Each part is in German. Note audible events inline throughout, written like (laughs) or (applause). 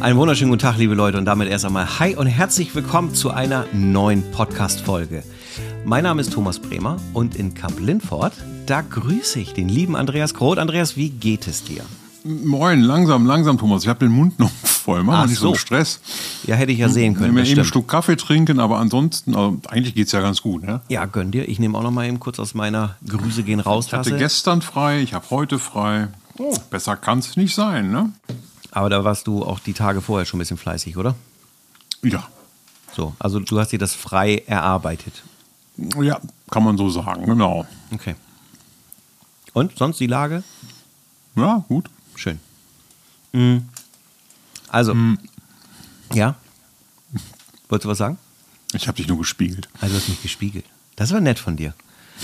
Einen wunderschönen guten Tag, liebe Leute, und damit erst einmal Hi und herzlich willkommen zu einer neuen Podcast-Folge. Mein Name ist Thomas Bremer und in Camp Lindford, da grüße ich den lieben Andreas Groth. Andreas, wie geht es dir? Moin, langsam, langsam, Thomas. Ich habe den Mund noch (laughs) voll. Mach mal nicht so einen Stress. Ja, hätte ich ja sehen können. Ich nehme eben ein Stück Kaffee trinken, aber ansonsten, also eigentlich geht es ja ganz gut. Ne? Ja, gönn dir. Ich nehme auch noch mal eben kurz aus meiner Grüße gehen raus. Ich hatte gestern frei, ich habe heute frei. Oh, besser kann es nicht sein, ne? Aber da warst du auch die Tage vorher schon ein bisschen fleißig, oder? Ja. So, also du hast dir das frei erarbeitet. Ja, kann man so sagen, genau. Okay. Und sonst die Lage? Ja, gut. Schön. Mhm. Also, mhm. ja. Wolltest du was sagen? Ich habe dich nur gespiegelt. Also, du hast mich gespiegelt. Das war nett von dir.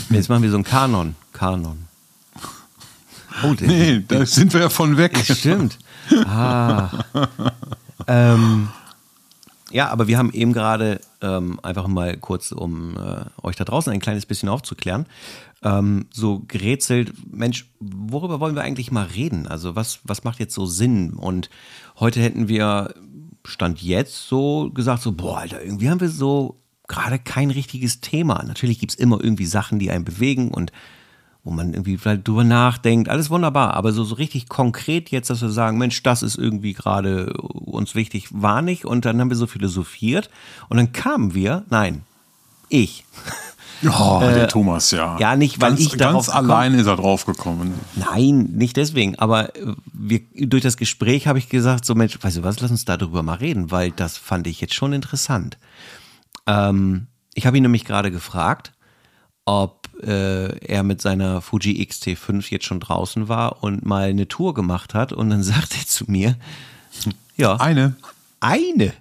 Jetzt machen wir so einen Kanon. Kanon. (laughs) Oh, nee, da sind wir ja von weg. Stimmt. Ah. ähm, ja, aber wir haben eben gerade ähm, einfach mal kurz, um äh, euch da draußen ein kleines bisschen aufzuklären, ähm, so gerätselt, Mensch, worüber wollen wir eigentlich mal reden? Also was, was macht jetzt so Sinn? Und heute hätten wir, Stand jetzt so gesagt, so, boah, Alter, irgendwie haben wir so gerade kein richtiges Thema. Natürlich gibt es immer irgendwie Sachen, die einen bewegen und wo man irgendwie vielleicht drüber nachdenkt, alles wunderbar, aber so, so richtig konkret jetzt, dass wir sagen, Mensch, das ist irgendwie gerade uns wichtig, war nicht und dann haben wir so philosophiert und dann kamen wir, nein, ich. Oh, (laughs) äh, der Thomas, ja. Ja, nicht, weil ganz, ich darauf Ganz allein ist er drauf gekommen. Nein, nicht deswegen. Aber äh, wir, durch das Gespräch habe ich gesagt, so Mensch, weißt du was, lass uns darüber mal reden, weil das fand ich jetzt schon interessant. Ähm, ich habe ihn nämlich gerade gefragt, ob äh, er mit seiner Fuji X-T5 jetzt schon draußen war und mal eine Tour gemacht hat. Und dann (laughs) sagt er zu mir, ja. Eine. Eine?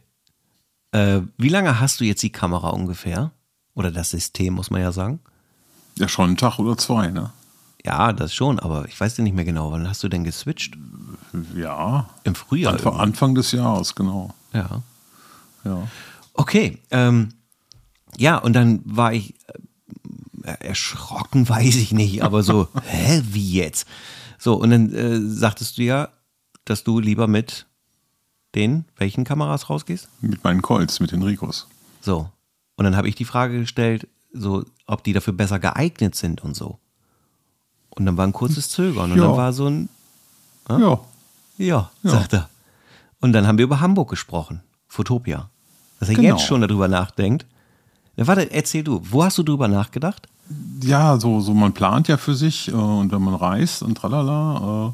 Äh, wie lange hast du jetzt die Kamera ungefähr? Oder das System, muss man ja sagen. Ja, schon einen Tag oder zwei, ne? Ja, das schon, aber ich weiß ja nicht mehr genau. Wann hast du denn geswitcht? Ja. Im Frühjahr. Anfang, Anfang des Jahres, genau. Ja. Ja. Okay. Ähm, ja, und dann war ich erschrocken, (laughs) weiß ich nicht, aber so, (laughs) hä, wie jetzt? So, und dann äh, sagtest du ja, dass du lieber mit den welchen Kameras rausgehst? Mit meinen Colts, mit den Ricos. So. Und dann habe ich die Frage gestellt, so, ob die dafür besser geeignet sind und so. Und dann war ein kurzes Zögern und ja. dann war so ein äh? ja. ja. ja, sagt er. Und dann haben wir über Hamburg gesprochen, Fotopia. Dass er genau. jetzt schon darüber nachdenkt. Na, warte, erzähl du, wo hast du drüber nachgedacht? Ja, so, so man plant ja für sich äh, und wenn man reist und tralala.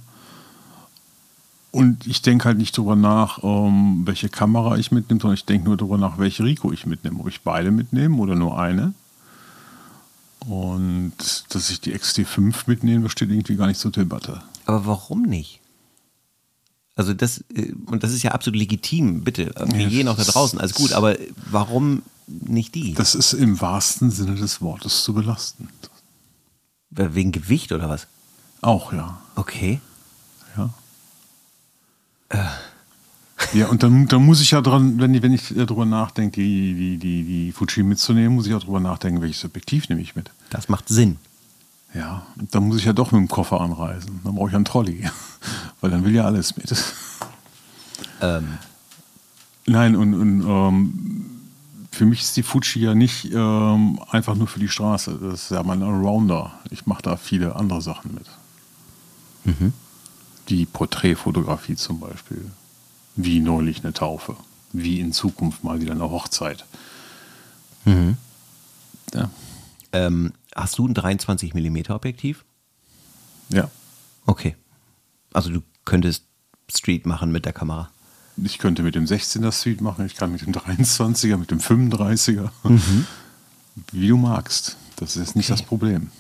Äh, und ich denke halt nicht darüber nach, ähm, welche Kamera ich mitnehme, sondern ich denke nur darüber nach, welche Rico ich mitnehme. Ob ich beide mitnehme oder nur eine. Und dass ich die XT5 mitnehme, das steht irgendwie gar nicht zur Debatte. Aber warum nicht? Also das, äh, und das ist ja absolut legitim, bitte. Wir ja, gehen auch da draußen, alles gut, aber warum nicht die? Das ist im wahrsten Sinne des Wortes zu belastend. Wegen Gewicht oder was? Auch, ja. Okay. Ja. Äh. Ja, und dann, dann muss ich ja dran, wenn, wenn ich darüber nachdenke, die, die, die, die Fuji mitzunehmen, muss ich auch darüber nachdenken, welches Objektiv nehme ich mit. Das macht Sinn. Ja, dann muss ich ja doch mit dem Koffer anreisen. Dann brauche ich einen Trolley. (laughs) Weil dann will ja alles mit. Ähm. Nein, und, und ähm, für mich ist die Fuji ja nicht ähm, einfach nur für die Straße. Das ist ja mein Allrounder. Ich mache da viele andere Sachen mit. Mhm. Die Porträtfotografie zum Beispiel. Wie neulich eine Taufe. Wie in Zukunft mal wieder eine Hochzeit. Mhm. Ja. Ähm, hast du ein 23 mm Objektiv? Ja. Okay. Also du könntest Street machen mit der Kamera. Ich könnte mit dem 16er Street machen, ich kann mit dem 23er, mit dem 35er. Mhm. Wie du magst. Das ist nicht okay. das Problem.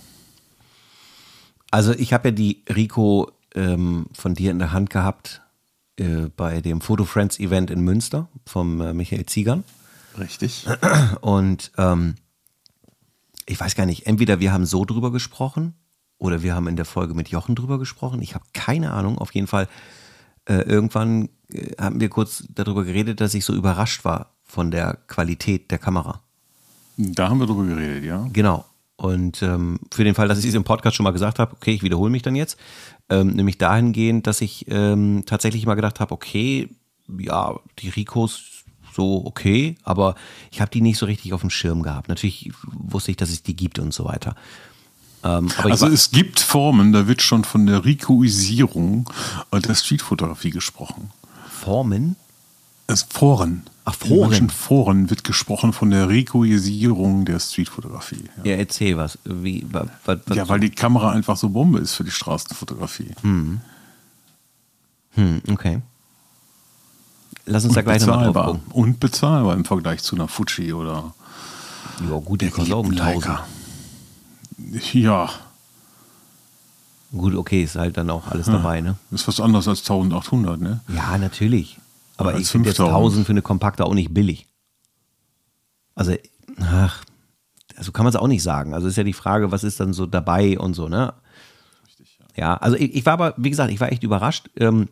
Also ich habe ja die Rico ähm, von dir in der Hand gehabt äh, bei dem Photo Friends Event in Münster vom äh, Michael Ziegern. Richtig. Und ähm, ich weiß gar nicht, entweder wir haben so drüber gesprochen oder wir haben in der Folge mit Jochen drüber gesprochen. Ich habe keine Ahnung. Auf jeden Fall, äh, irgendwann äh, haben wir kurz darüber geredet, dass ich so überrascht war von der Qualität der Kamera. Da haben wir drüber geredet, ja. Genau. Und ähm, für den Fall, dass ich es im Podcast schon mal gesagt habe, okay, ich wiederhole mich dann jetzt, ähm, nämlich dahingehend, dass ich ähm, tatsächlich mal gedacht habe, okay, ja, die Ricos so okay, aber ich habe die nicht so richtig auf dem Schirm gehabt. Natürlich wusste ich, dass es die gibt und so weiter. Ähm, also es gibt Formen, da wird schon von der Ricoisierung der Streetfotografie gesprochen. Formen? Es Foren. Ach, Foren. In Foren wird gesprochen von der Ricoisierung der Streetfotografie. Ja, ja erzähl was. Wie, was, was ja, weil die Kamera einfach so Bombe ist für die Straßenfotografie. Hm. Hm, okay. Lass uns und da gleich nochmal drauf gucken. Und bezahlbar im Vergleich zu einer Fuji oder. Ja, gut, die kostet auch um 1000. Ja. Gut, okay, ist halt dann auch alles ja, dabei, ne? Ist was anderes als 1800, ne? Ja, natürlich. Aber ja, ich finde jetzt 1000 für eine kompakte auch nicht billig. Also, ach, also kann man es auch nicht sagen. Also ist ja die Frage, was ist dann so dabei und so, ne? Richtig, ja. ja, also ich, ich, war aber, wie gesagt, ich war echt überrascht. Ähm,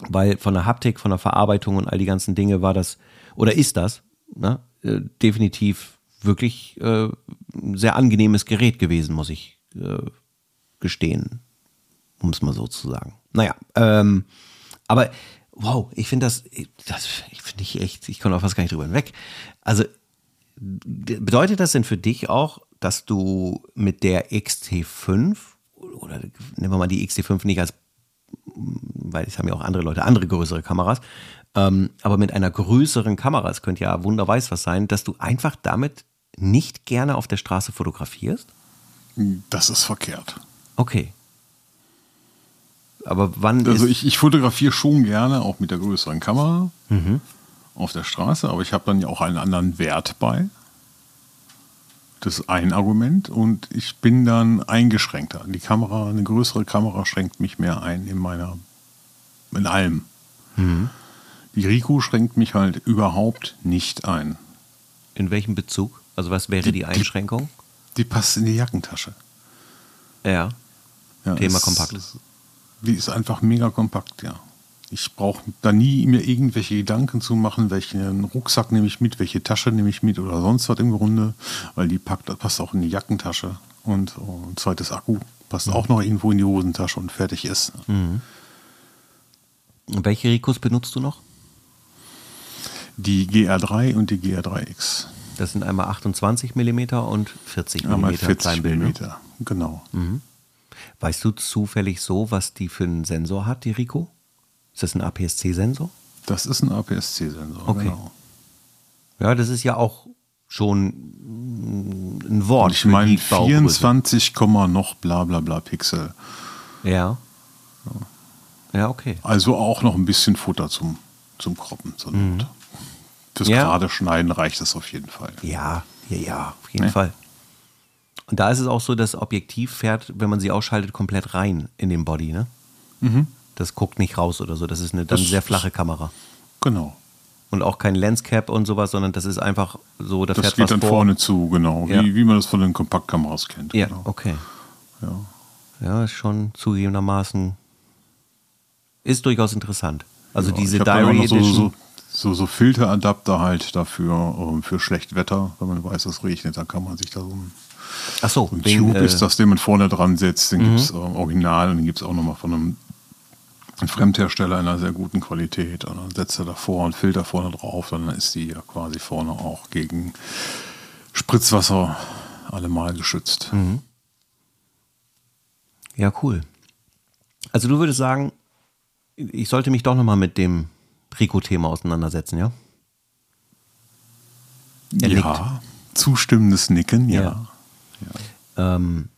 weil von der Haptik, von der Verarbeitung und all die ganzen Dinge war das oder ist das ne, äh, definitiv wirklich äh, ein sehr angenehmes Gerät gewesen, muss ich äh, gestehen, um es mal so zu sagen. Naja, ähm, aber wow, ich finde das, das finde ich echt, ich komme auch fast gar nicht drüber hinweg. Also bedeutet das denn für dich auch, dass du mit der XT5 oder nehmen wir mal die XT5 nicht als weil es haben ja auch andere Leute andere größere Kameras, ähm, aber mit einer größeren Kamera, es könnte ja wunderweiß was sein, dass du einfach damit nicht gerne auf der Straße fotografierst? Das ist verkehrt. Okay. Aber wann Also ich, ich fotografiere schon gerne, auch mit der größeren Kamera mhm. auf der Straße, aber ich habe dann ja auch einen anderen Wert bei. Das ist ein Argument und ich bin dann eingeschränkter. Die Kamera, eine größere Kamera schränkt mich mehr ein in meiner, in allem. Mhm. Die Rico schränkt mich halt überhaupt nicht ein. In welchem Bezug? Also was wäre die, die Einschränkung? Die, die, passt in die Jackentasche. Ja. ja Thema kompakt. die ist einfach mega kompakt, ja. Ich brauche da nie mir irgendwelche Gedanken zu machen, welchen Rucksack nehme ich mit, welche Tasche nehme ich mit oder sonst was im Grunde, weil die packt, passt auch in die Jackentasche und ein zweites Akku passt mhm. auch noch irgendwo in die Hosentasche und fertig ist. Mhm. Welche Ricos benutzt du noch? Die GR3 und die GR3X. Das sind einmal 28 mm und 40 mm einmal 40 mm, genau. Mhm. Weißt du zufällig so, was die für einen Sensor hat, die Rico? Ist das ein APS-C-Sensor? Das ist ein APS-C-Sensor, okay. genau. Ja, das ist ja auch schon ein Wort. Und ich meine 24, noch bla bla bla Pixel. Ja. Ja, okay. Also auch noch ein bisschen Futter zum, zum Kroppen zur mhm. Fürs ja. gerade Schneiden reicht das auf jeden Fall. Ja, ja, ja, auf jeden nee. Fall. Und da ist es auch so, das Objektiv fährt, wenn man sie ausschaltet, komplett rein in den Body, ne? Mhm. Das guckt nicht raus oder so. Das ist eine dann das sehr flache Kamera. Genau. Und auch kein Lenscap und sowas, sondern das ist einfach so, da das fährt geht was dann vor. vorne zu, genau. Ja. Wie, wie man das von den Kompaktkameras kennt. Ja, genau. okay. Ja. Ja, ist schon zugegebenermaßen ist durchaus interessant. Also ja, diese Diary so, Edition. So, so, so, Filteradapter halt dafür, um, für schlecht Wetter, wenn man weiß, es regnet, dann kann man sich da so ein Ach so, ein wegen, Tube äh, ist das, den man vorne dran setzt. Den mhm. gibt es äh, original und den gibt es auch nochmal von einem ein Fremdhersteller in einer sehr guten Qualität und dann setzt er davor und Filter vorne drauf, dann ist die ja quasi vorne auch gegen Spritzwasser allemal geschützt. Mhm. Ja, cool. Also du würdest sagen, ich sollte mich doch nochmal mit dem Rico-Thema auseinandersetzen, ja? Er ja, nickt. zustimmendes Nicken, ja. Ja. Ähm,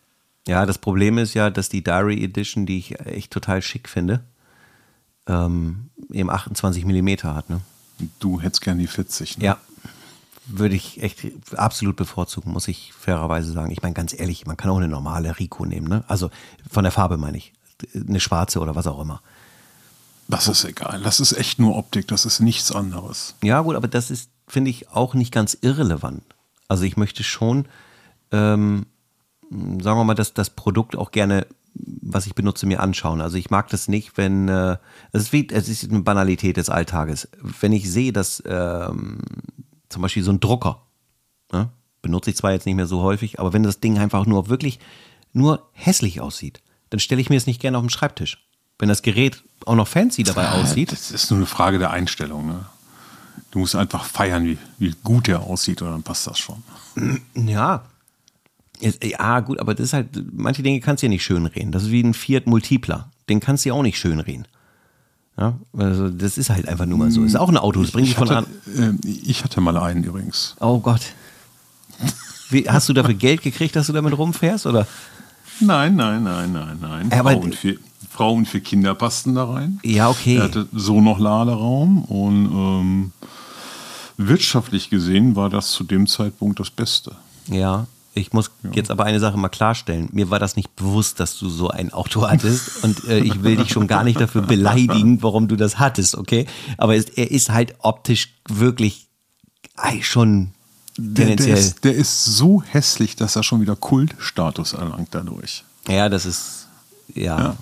ja, das Problem ist ja, dass die Diary Edition, die ich echt total schick finde, ähm, eben 28 mm hat. Ne? Du hättest gern die 40. Ne? Ja, würde ich echt absolut bevorzugen, muss ich fairerweise sagen. Ich meine, ganz ehrlich, man kann auch eine normale Rico nehmen. Ne? Also von der Farbe meine ich. Eine schwarze oder was auch immer. Das ist egal. Das ist echt nur Optik. Das ist nichts anderes. Ja, gut, aber das ist, finde ich, auch nicht ganz irrelevant. Also ich möchte schon, ähm, sagen wir mal, dass das Produkt auch gerne was ich benutze, mir anschauen. Also ich mag das nicht, wenn äh, es, ist wie, es ist eine Banalität des Alltages. Wenn ich sehe, dass ähm, zum Beispiel so ein Drucker, ne, benutze ich zwar jetzt nicht mehr so häufig, aber wenn das Ding einfach nur wirklich nur hässlich aussieht, dann stelle ich mir es nicht gerne auf den Schreibtisch. Wenn das Gerät auch noch fancy dabei aussieht. Das ist nur eine Frage der Einstellung. Ne? Du musst einfach feiern, wie, wie gut der aussieht, und dann passt das schon. Ja. Ja, gut, aber das ist halt, manche Dinge kannst du ja nicht schönreden. Das ist wie ein Fiat Multipler. Den kannst du ja auch nicht schönreden. Ja, also das ist halt einfach nur mal so. Ist auch ein Auto, das bringt dich Ich von an. hatte, äh, ich hatte mal einen übrigens. Oh Gott. Wie, hast du dafür Geld gekriegt, dass du damit rumfährst? Oder? Nein, nein, nein, nein, nein. Aber- Frau, und vier, Und vier Kinder passten da rein. Ja, okay. Er hatte so noch Laderaum und ähm, wirtschaftlich gesehen war das zu dem Zeitpunkt das Beste. Ja, ich muss jetzt aber eine Sache mal klarstellen. Mir war das nicht bewusst, dass du so ein Auto hattest und äh, ich will dich schon gar nicht dafür beleidigen, warum du das hattest, okay? Aber es, er ist halt optisch wirklich schon Der, der, tendenziell. ist, der ist so hässlich, dass er schon wieder Kultstatus erlangt dadurch. ja, das ist ja. Ja.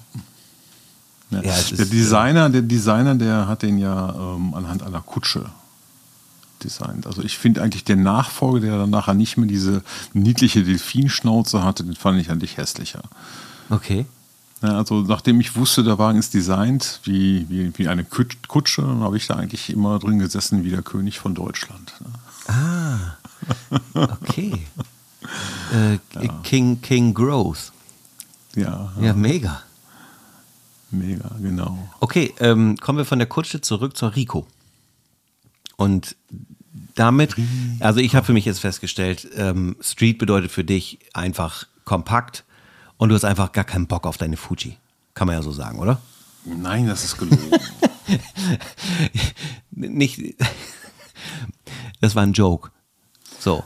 Ja. Ja, der ist, Designer, der Designer, der hat den ja ähm, anhand einer Kutsche designt. Also ich finde eigentlich der Nachfolger, der dann nachher nicht mehr diese niedliche Delfinschnauze hatte, den fand ich eigentlich hässlicher. Okay. Ja, also nachdem ich wusste, der Wagen ist designt wie, wie, wie eine Kut- Kutsche, dann habe ich da eigentlich immer drin gesessen wie der König von Deutschland. ne? Okay. (laughs) äh, King King Growth. Ja, Ja, mega. Mega, genau. Okay, ähm, kommen wir von der Kutsche zurück zur Rico. Und damit, also ich habe für mich jetzt festgestellt, ähm, Street bedeutet für dich einfach kompakt und du hast einfach gar keinen Bock auf deine Fuji. Kann man ja so sagen, oder? Nein, das ist gelogen. (laughs) Nicht. Das war ein Joke. So.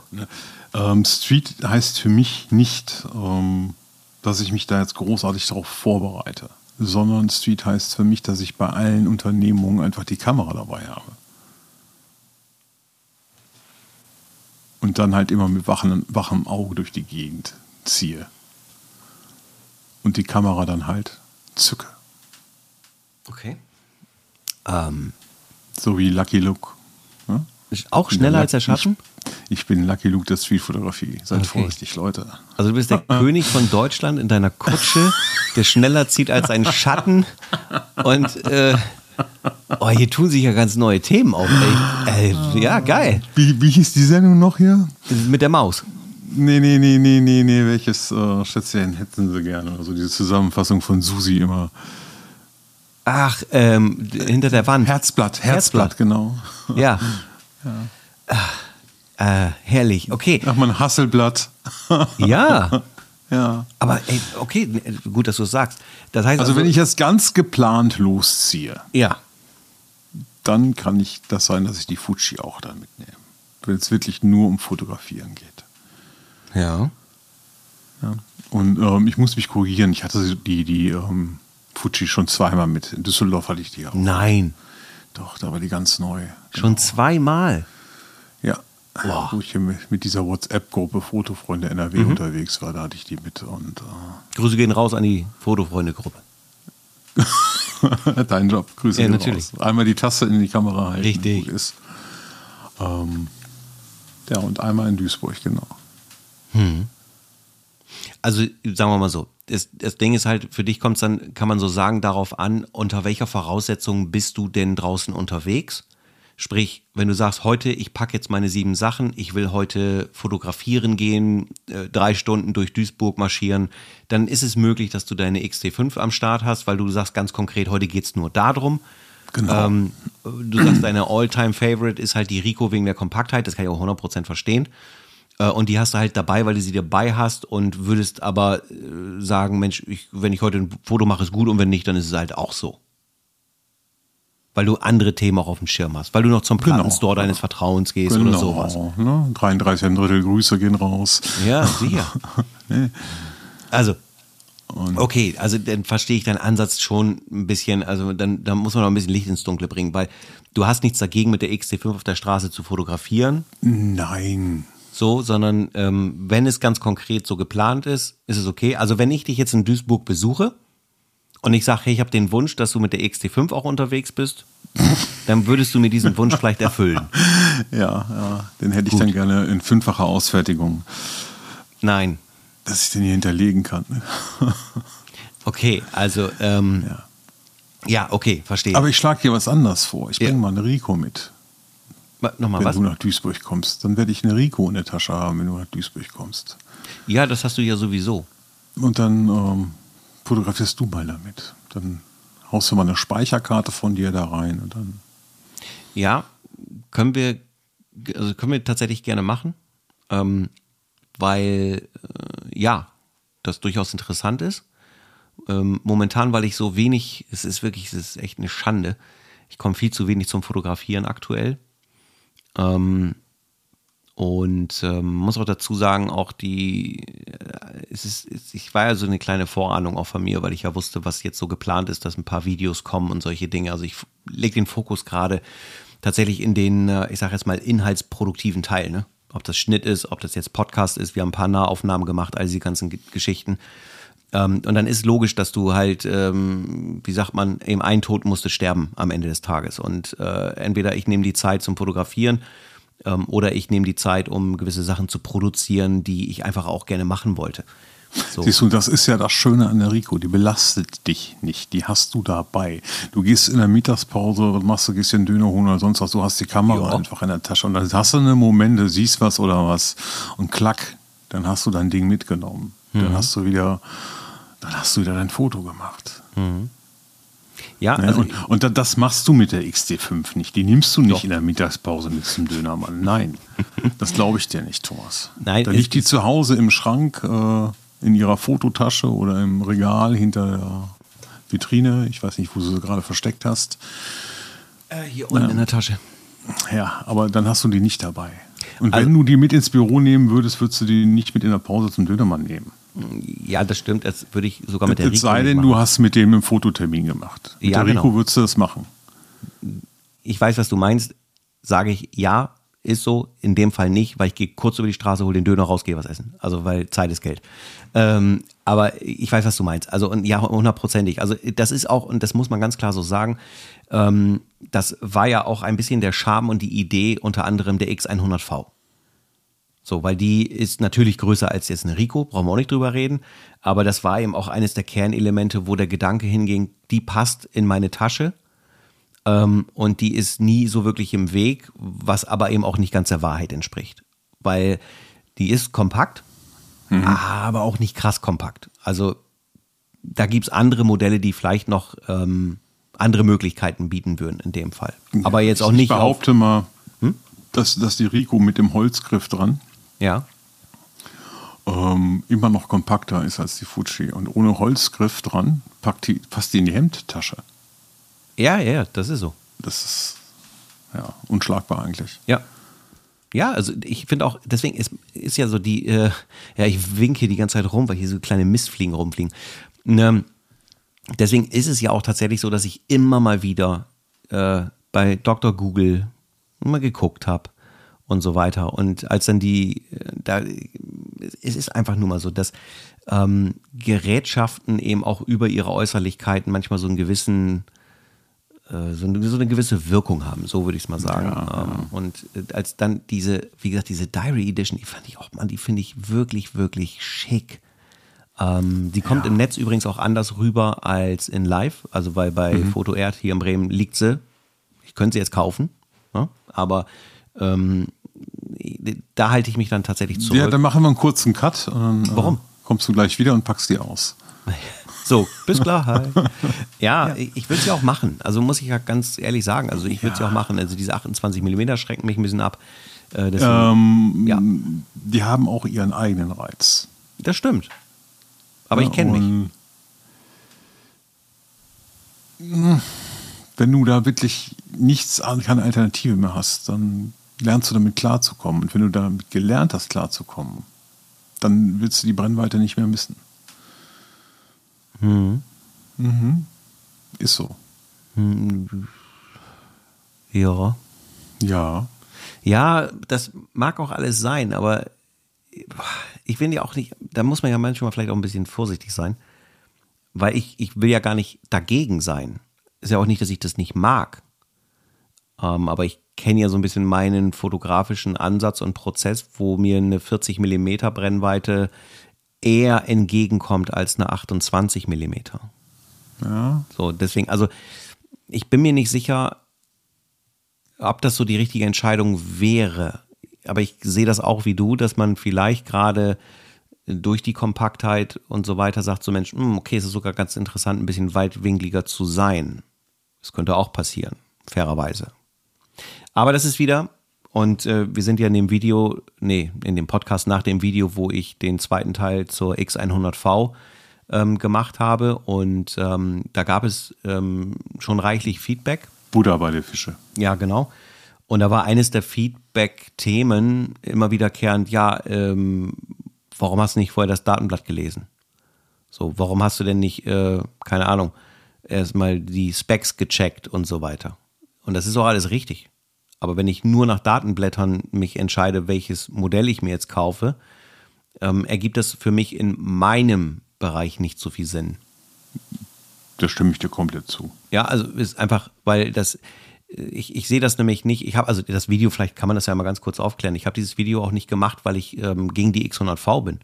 ähm, Street heißt für mich nicht, ähm, dass ich mich da jetzt großartig darauf vorbereite, sondern Street heißt für mich, dass ich bei allen Unternehmungen einfach die Kamera dabei habe. Und dann halt immer mit wachem, wachem Auge durch die Gegend ziehe. Und die Kamera dann halt zücke. Okay. Ähm, So wie Lucky Luke. Ne? auch schneller als der Schatten? Ich, ich bin Lucky Luke der Streetfotografie. Seid Okay. vorsichtig, Leute. Also du bist der (laughs) König von Deutschland in deiner Kutsche, der schneller zieht als ein Schatten. Und äh, oh, hier tun sich ja ganz neue Themen auf. Ey. Äh, ja, geil. Wie, wie hieß die Sendung noch hier? Mit der Maus. Nee, nee, nee, nee, nee, nee. Welches äh, Schätzchen hätten sie gerne? Also diese Zusammenfassung von Susi immer. Ach, ähm, hinter der Wand. Herzblatt, Herzblatt. Herzblatt, genau. Ja. (laughs) Ach, äh, herrlich. Okay. Ach man, Hasselblatt. (laughs) Ja. ja. Aber ey, okay, gut, dass du es sagst. Das heißt Also wenn ich jetzt ganz geplant losziehe, Ja. dann kann ich das sein, dass ich die Fuji auch da mitnehme. Wenn es wirklich nur um Fotografieren geht. Ja. Ja. Und ähm, ich muss mich korrigieren. Ich hatte die, die ähm, Fuji schon zweimal mit. In Düsseldorf hatte ich die auch. Nein. Doch, da war die ganz neu. Schon zweimal. Ja. Wow. Wo ich hier mit, dieser WhatsApp-Gruppe Fotofreunde NRW Mhm. unterwegs war, da hatte ich die mit. Und Grüße gehen raus an die Fotofreunde-Gruppe. äh, (laughs) dein Job. Grüße Ja, gehen natürlich. raus. Einmal die Tasse in die Kamera halten. Richtig. Ist. Ähm, ja, und einmal in Duisburg, genau. Also sagen wir mal so, das, das Ding ist halt, für dich kommt es dann, kann man so sagen, darauf an, unter welcher Voraussetzung bist du denn draußen unterwegs? Sprich, wenn du sagst, heute, ich packe jetzt meine sieben Sachen, ich will heute fotografieren gehen, äh, drei Stunden durch Duisburg marschieren, dann ist es möglich, dass du deine XT5 am Start hast, weil du sagst ganz konkret, heute geht es nur darum. Genau. Ähm, du sagst, deine All-Time-Favorite ist halt die Rico wegen der Kompaktheit, das kann ich auch 100% verstehen. Äh, Und die hast du halt dabei, weil du sie dabei hast und würdest aber äh, sagen, Mensch, ich, wenn ich heute ein Foto mache, ist gut und wenn nicht, dann ist es halt auch so. Weil du andere Themen auch auf dem Schirm hast, weil du noch zum Genau. Plattenstore deines Vertrauens gehst oder sowas. Ne? 33 ein Drittel Grüße gehen raus. Ja, (laughs) sicher. Nee. Also, Und okay, also dann verstehe ich deinen Ansatz schon ein bisschen, also dann, dann muss man noch ein bisschen Licht ins Dunkle bringen, weil du hast nichts dagegen, mit der XT5 auf der Straße zu fotografieren, Nein. so, sondern ähm, wenn es ganz konkret so geplant ist, ist es okay. Also wenn ich dich jetzt in Duisburg besuche und ich sage, hey, ich habe den Wunsch, dass du mit der XT5 auch unterwegs bist, dann würdest du mir diesen Wunsch vielleicht erfüllen. (laughs) Ja, ja, den hätte ich Gut. dann gerne in fünffacher Ausfertigung, Nein. dass ich den hier hinterlegen kann. (laughs) Okay, also ähm, Ja. Ja, okay, verstehe. Aber ich schlage dir was anderes vor. Ich bringe Ja. mal eine Rico mit. Nochmal wenn was? du nach Duisburg kommst, dann werde ich eine Rico in der Tasche haben, wenn du nach Duisburg kommst. Ja, das hast du ja sowieso. Und dann ähm, fotografierst du mal damit. Dann haust du mal eine Speicherkarte von dir da rein und dann. Ja, können wir, also können wir tatsächlich gerne machen, ähm, weil äh, ja, das durchaus interessant ist. Ähm, momentan, weil ich so wenig, es ist wirklich, es ist echt eine Schande. Ich komme viel zu wenig zum Fotografieren aktuell. Ähm, und ähm, muss auch dazu sagen, auch die, äh, es ist, es, ich war ja so eine kleine Vorahnung auch von mir, weil ich ja wusste, was jetzt so geplant ist, dass ein paar Videos kommen und solche Dinge. Also ich lege den Fokus gerade tatsächlich in den, äh, ich sage jetzt mal, inhaltsproduktiven Teil. Ne? Ob das Schnitt ist, ob das jetzt Podcast ist. Wir haben ein paar Nahaufnahmen gemacht, all diese ganzen G Geschichten. Ähm, und dann ist logisch, dass du halt, ähm, wie sagt man, eben ein Tod musste sterben am Ende des Tages. Und äh, entweder ich nehme die Zeit zum Fotografieren ähm, oder ich nehme die Zeit, um gewisse Sachen zu produzieren, die ich einfach auch gerne machen wollte. So. Siehst du, das ist ja das Schöne an der Rico. Die belastet dich nicht. Die hast du dabei. Du gehst in der Mittagspause, was machst du, gehst dir einen Döner holen oder sonst was. Du hast die Kamera Ja. einfach in der Tasche. Und dann hast du einen Moment, du siehst was oder was. Und klack, dann hast du dein Ding mitgenommen. Dann Mhm. hast du wieder, dann hast du wieder dein Foto gemacht. Ja, Ne? also, und und da- das machst du mit der XD5 nicht. Die nimmst du nicht in der Mittagspause mit zum Dönermann. Nein, (laughs) das glaube ich dir nicht, Thomas. Nein, da liegt die zu Hause im Schrank, äh, in ihrer Fototasche oder im Regal hinter der Vitrine. Ich weiß nicht, wo du sie gerade versteckt hast. äh, hier unten in der Tasche. Ja, aber dann hast du die nicht dabei. Und Also- wenn du die mit ins Büro nehmen würdest, würdest du die nicht mit in der Pause zum Dönermann nehmen. Ja, das stimmt. Das würde ich sogar mit der Es Rico sei nicht denn, du hast mit dem einen Fototermin gemacht. Mit Ja, der Rico genau. würdest du das machen. ich weiß, was du meinst, sage ich ja, ist so. In dem Fall nicht, weil ich gehe kurz über die Straße, hole den Döner raus, gehe was essen. Also weil Zeit ist Geld. Ähm, aber ich weiß, was du meinst. Also und ja, hundertprozentig. Also das ist auch, und das muss man ganz klar so sagen, ähm, das war ja auch ein bisschen der Charme und die Idee unter anderem der X100V. So, weil die ist natürlich größer als jetzt eine Rico, brauchen wir auch nicht drüber reden. Aber das war eben auch eines der Kernelemente, wo der Gedanke hinging, die passt in meine Tasche. Ähm, und die ist nie so wirklich im Weg, was aber eben auch nicht ganz der Wahrheit entspricht. Weil die ist kompakt, aber auch nicht krass kompakt. Also da gibt es andere Modelle, die vielleicht noch ähm, andere Möglichkeiten bieten würden in dem Fall. Aber jetzt auch ich nicht auf, Hm? behaupte mal, dass, dass die Rico mit dem Holzgriff dran ja, ähm, immer noch kompakter ist als die Fuji. Und ohne Holzgriff dran packt die, passt die in die Hemdtasche. ja, ja, ja, das ist so. Das ist ja, unschlagbar eigentlich. Ja. Ja, also ich finde auch, deswegen ist, ist ja so die, äh, ja, ich winke die ganze Zeit rum, weil hier so kleine Mistfliegen rumfliegen. Ähm, deswegen ist es ja auch tatsächlich so, dass ich immer mal wieder äh, bei Dr. Google mal geguckt habe und so weiter. Und als dann die, da, es ist einfach nur mal so, dass ähm, Gerätschaften eben auch über ihre Äußerlichkeiten manchmal so einen gewissen äh, so eine, so eine gewisse Wirkung haben, so würde ich es mal sagen. ähm, Und äh, als dann diese, wie gesagt, diese Diary Edition, die fand ich auch, man, die finde ich wirklich, wirklich schick. Ähm, die kommt im Netz übrigens auch anders rüber als in Live. Also weil bei Mhm. Foto Erd hier in Bremen liegt sie. Ich könnte sie jetzt kaufen, ne? aber ähm, da halte ich mich dann tatsächlich zurück. Ja, dann machen wir einen kurzen Cut. Und dann, äh, Warum? kommst du gleich wieder und packst die aus. (laughs) So, bis klar. Hi. (laughs) Ja, ich, ich würde es ja auch machen. Also muss ich ja ganz ehrlich sagen. Also ich würde es ja. Ja. auch machen. Also diese 28 mm schrecken mich ein bisschen ab. Äh, deswegen, Ähm, ja, Die haben auch ihren eigenen Reiz. das stimmt. Aber ich kenne mich. Mh, Wenn du da wirklich nichts, keine Alternative mehr hast, dann lernst du damit klarzukommen. Und wenn du damit gelernt hast, klarzukommen, dann willst du die Brennweite nicht mehr missen. Mhm. Ist so. Ja. Ja. Ja, das mag auch alles sein, aber ich will ja auch nicht, da muss man ja manchmal vielleicht auch ein bisschen vorsichtig sein, weil ich, ich will ja gar nicht dagegen sein. Ist ja auch nicht, dass ich das nicht mag. Ähm, aber ich kenne ja so ein bisschen meinen fotografischen Ansatz und Prozess, wo mir eine 40 Millimeter Brennweite eher entgegenkommt als eine 28 Millimeter. Ja. So, deswegen, also ich bin mir nicht sicher, ob das so die richtige Entscheidung wäre. Aber ich sehe das auch wie du, dass man vielleicht gerade durch die Kompaktheit und so weiter sagt so Mensch, hm, okay, es ist sogar ganz interessant, ein bisschen weitwinkliger zu sein. Das könnte auch passieren, fairerweise. Aber das ist wieder, und äh, wir sind ja in dem Video, nee, in dem Podcast nach dem Video, wo ich den zweiten Teil zur X100V ähm, gemacht habe. Und ähm, da gab es ähm, schon reichlich Feedback. Buddha bei der Fische. Ja, genau. Und da war eines der Feedback-Themen immer wiederkehrend, ja, ähm, warum hast du nicht vorher das Datenblatt gelesen? So, warum hast du denn nicht, äh, keine Ahnung, erstmal die Specs gecheckt und so weiter? Und das ist auch alles richtig. Aber wenn ich nur nach Datenblättern mich entscheide, welches Modell ich mir jetzt kaufe, ähm, ergibt das für mich in meinem Bereich nicht so viel Sinn. Da stimme ich dir komplett zu. Ja, also ist einfach, weil das, ich, ich sehe das nämlich nicht. Ich habe also das Video, vielleicht kann man das ja mal ganz kurz aufklären. Ich habe dieses Video auch nicht gemacht, weil ich ähm, gegen die X100V bin,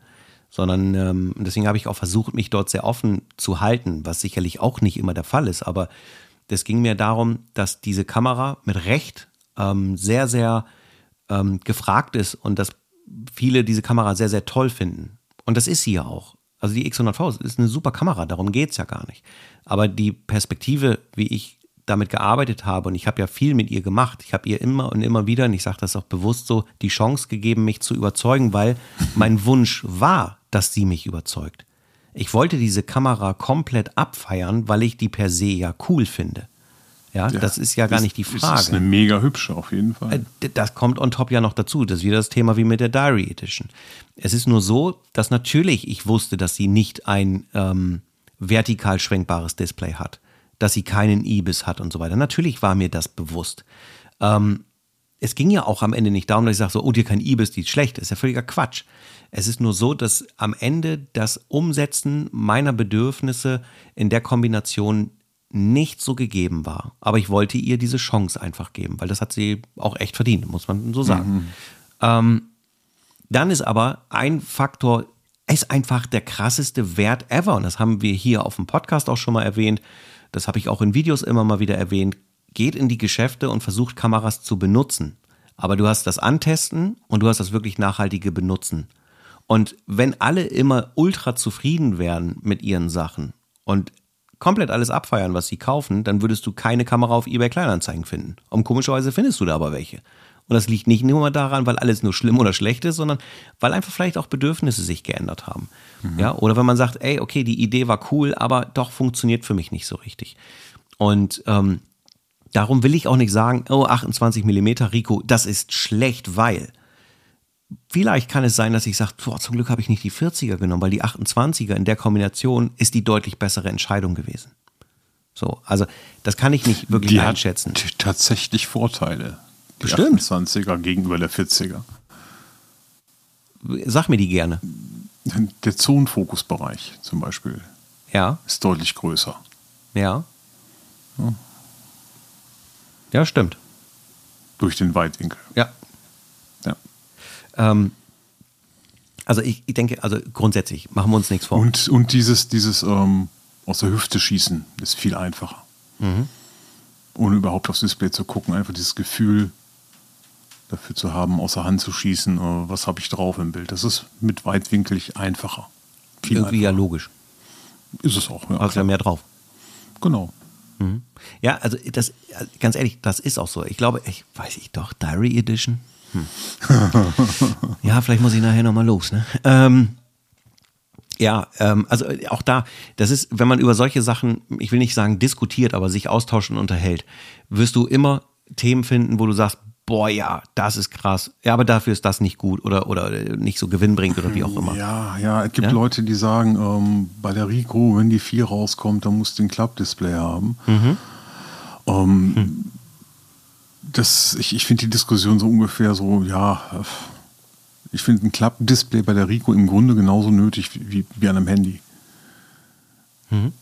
sondern ähm, deswegen habe ich auch versucht, mich dort sehr offen zu halten, was sicherlich auch nicht immer der Fall ist. Aber es ging mir darum, dass diese Kamera mit Recht ähm, sehr, sehr ähm, gefragt ist und dass viele diese Kamera sehr, sehr toll finden. Und das ist sie ja auch. Also die X100V ist eine super Kamera, darum geht es ja gar nicht. Aber die Perspektive, wie ich damit gearbeitet habe und ich habe ja viel mit ihr gemacht. Ich habe ihr immer und immer wieder, und ich sage das auch bewusst so, die Chance gegeben, mich zu überzeugen, weil mein (laughs) Wunsch war, dass sie mich überzeugt. Ich wollte diese Kamera komplett abfeiern, weil ich die per se ja cool finde. Ja, ja das ist ja gar nicht die Frage. Das ist eine mega hübsche auf jeden Fall. Äh, das kommt on top ja noch dazu. Das ist wieder das Thema wie mit der Diary Edition. Es ist nur so, dass natürlich ich wusste, dass sie nicht ein ähm, vertikal schwenkbares Display hat dass sie keinen IBIS hat und so weiter. Natürlich war mir das bewusst. Ähm, es ging ja auch am Ende nicht darum, dass ich sage, so, oh, dir kein IBIS, die ist schlecht. Das ist ja völliger Quatsch. Es ist nur so, dass am Ende das Umsetzen meiner Bedürfnisse in der Kombination nicht so gegeben war. Aber ich wollte ihr diese Chance einfach geben, weil das hat sie auch echt verdient, muss man so sagen. Mhm. Ähm, dann ist aber ein Faktor, ist einfach der krasseste Wert ever. Und das haben wir hier auf dem Podcast auch schon mal erwähnt das habe ich auch in Videos immer mal wieder erwähnt, geht in die Geschäfte und versucht Kameras zu benutzen. Aber du hast das Antesten und du hast das wirklich nachhaltige Benutzen. Und wenn alle immer ultra zufrieden wären mit ihren Sachen und komplett alles abfeiern, was sie kaufen, dann würdest du keine Kamera auf eBay Kleinanzeigen finden. Und komischerweise findest du da aber welche. Und das liegt nicht nur daran, weil alles nur schlimm oder schlecht ist, sondern weil einfach vielleicht auch Bedürfnisse sich geändert haben. Mhm. Ja, oder wenn man sagt, ey, okay, die Idee war cool, aber doch funktioniert für mich nicht so richtig. Und ähm, darum will ich auch nicht sagen, oh, 28 Millimeter Rico, das ist schlecht, weil vielleicht kann es sein, dass ich sage, boah, zum Glück habe ich nicht die 40er genommen, weil die 28er in der Kombination ist die deutlich bessere Entscheidung gewesen. So, also das kann ich nicht wirklich die einschätzen. Hat tatsächlich Vorteile. Bestimmt. 28er gegenüber der 40er. Sag mir die gerne. Der Zonenfokusbereich zum Beispiel ja. ist deutlich größer. Ja. ja. Ja, stimmt. Durch den Weitwinkel. Ja. Ähm, also ich, ich denke, also grundsätzlich machen wir uns nichts vor. Und, und dieses, dieses ähm, aus der Hüfte schießen ist viel einfacher. Mhm. Ohne überhaupt aufs Display zu gucken, einfach dieses Gefühl, dafür zu haben, außer Hand zu schießen, äh, was habe ich drauf im Bild. Das ist mit weitwinklig einfacher. Viel Irgendwie einfacher. ja logisch. Ist es auch, ja. Hast ja mehr drauf. Genau. Mhm. Ja, also das, ganz ehrlich, das ist auch so. Ich glaube, ich weiß ich doch, Diary Edition. Hm. (laughs) ja, vielleicht muss ich nachher nochmal los, ne? Ähm, ja, ähm, also auch da, das ist, wenn man über solche Sachen, ich will nicht sagen diskutiert, aber sich austauscht und unterhält, wirst du immer Themen finden, wo du sagst, boah, ja, das ist krass. Ja, aber dafür ist das nicht gut oder, oder nicht so gewinnbringend oder wie auch immer. Ja, ja, es gibt ja? Leute, die sagen, ähm, bei der Rico, wenn die 4 rauskommt, dann muss den Klappdisplay haben. Mhm. Ähm, hm. Das, ich ich finde die Diskussion so ungefähr so, ja, ich finde ein Klappdisplay bei der Rico im Grunde genauso nötig wie, wie an einem Handy. Mhm.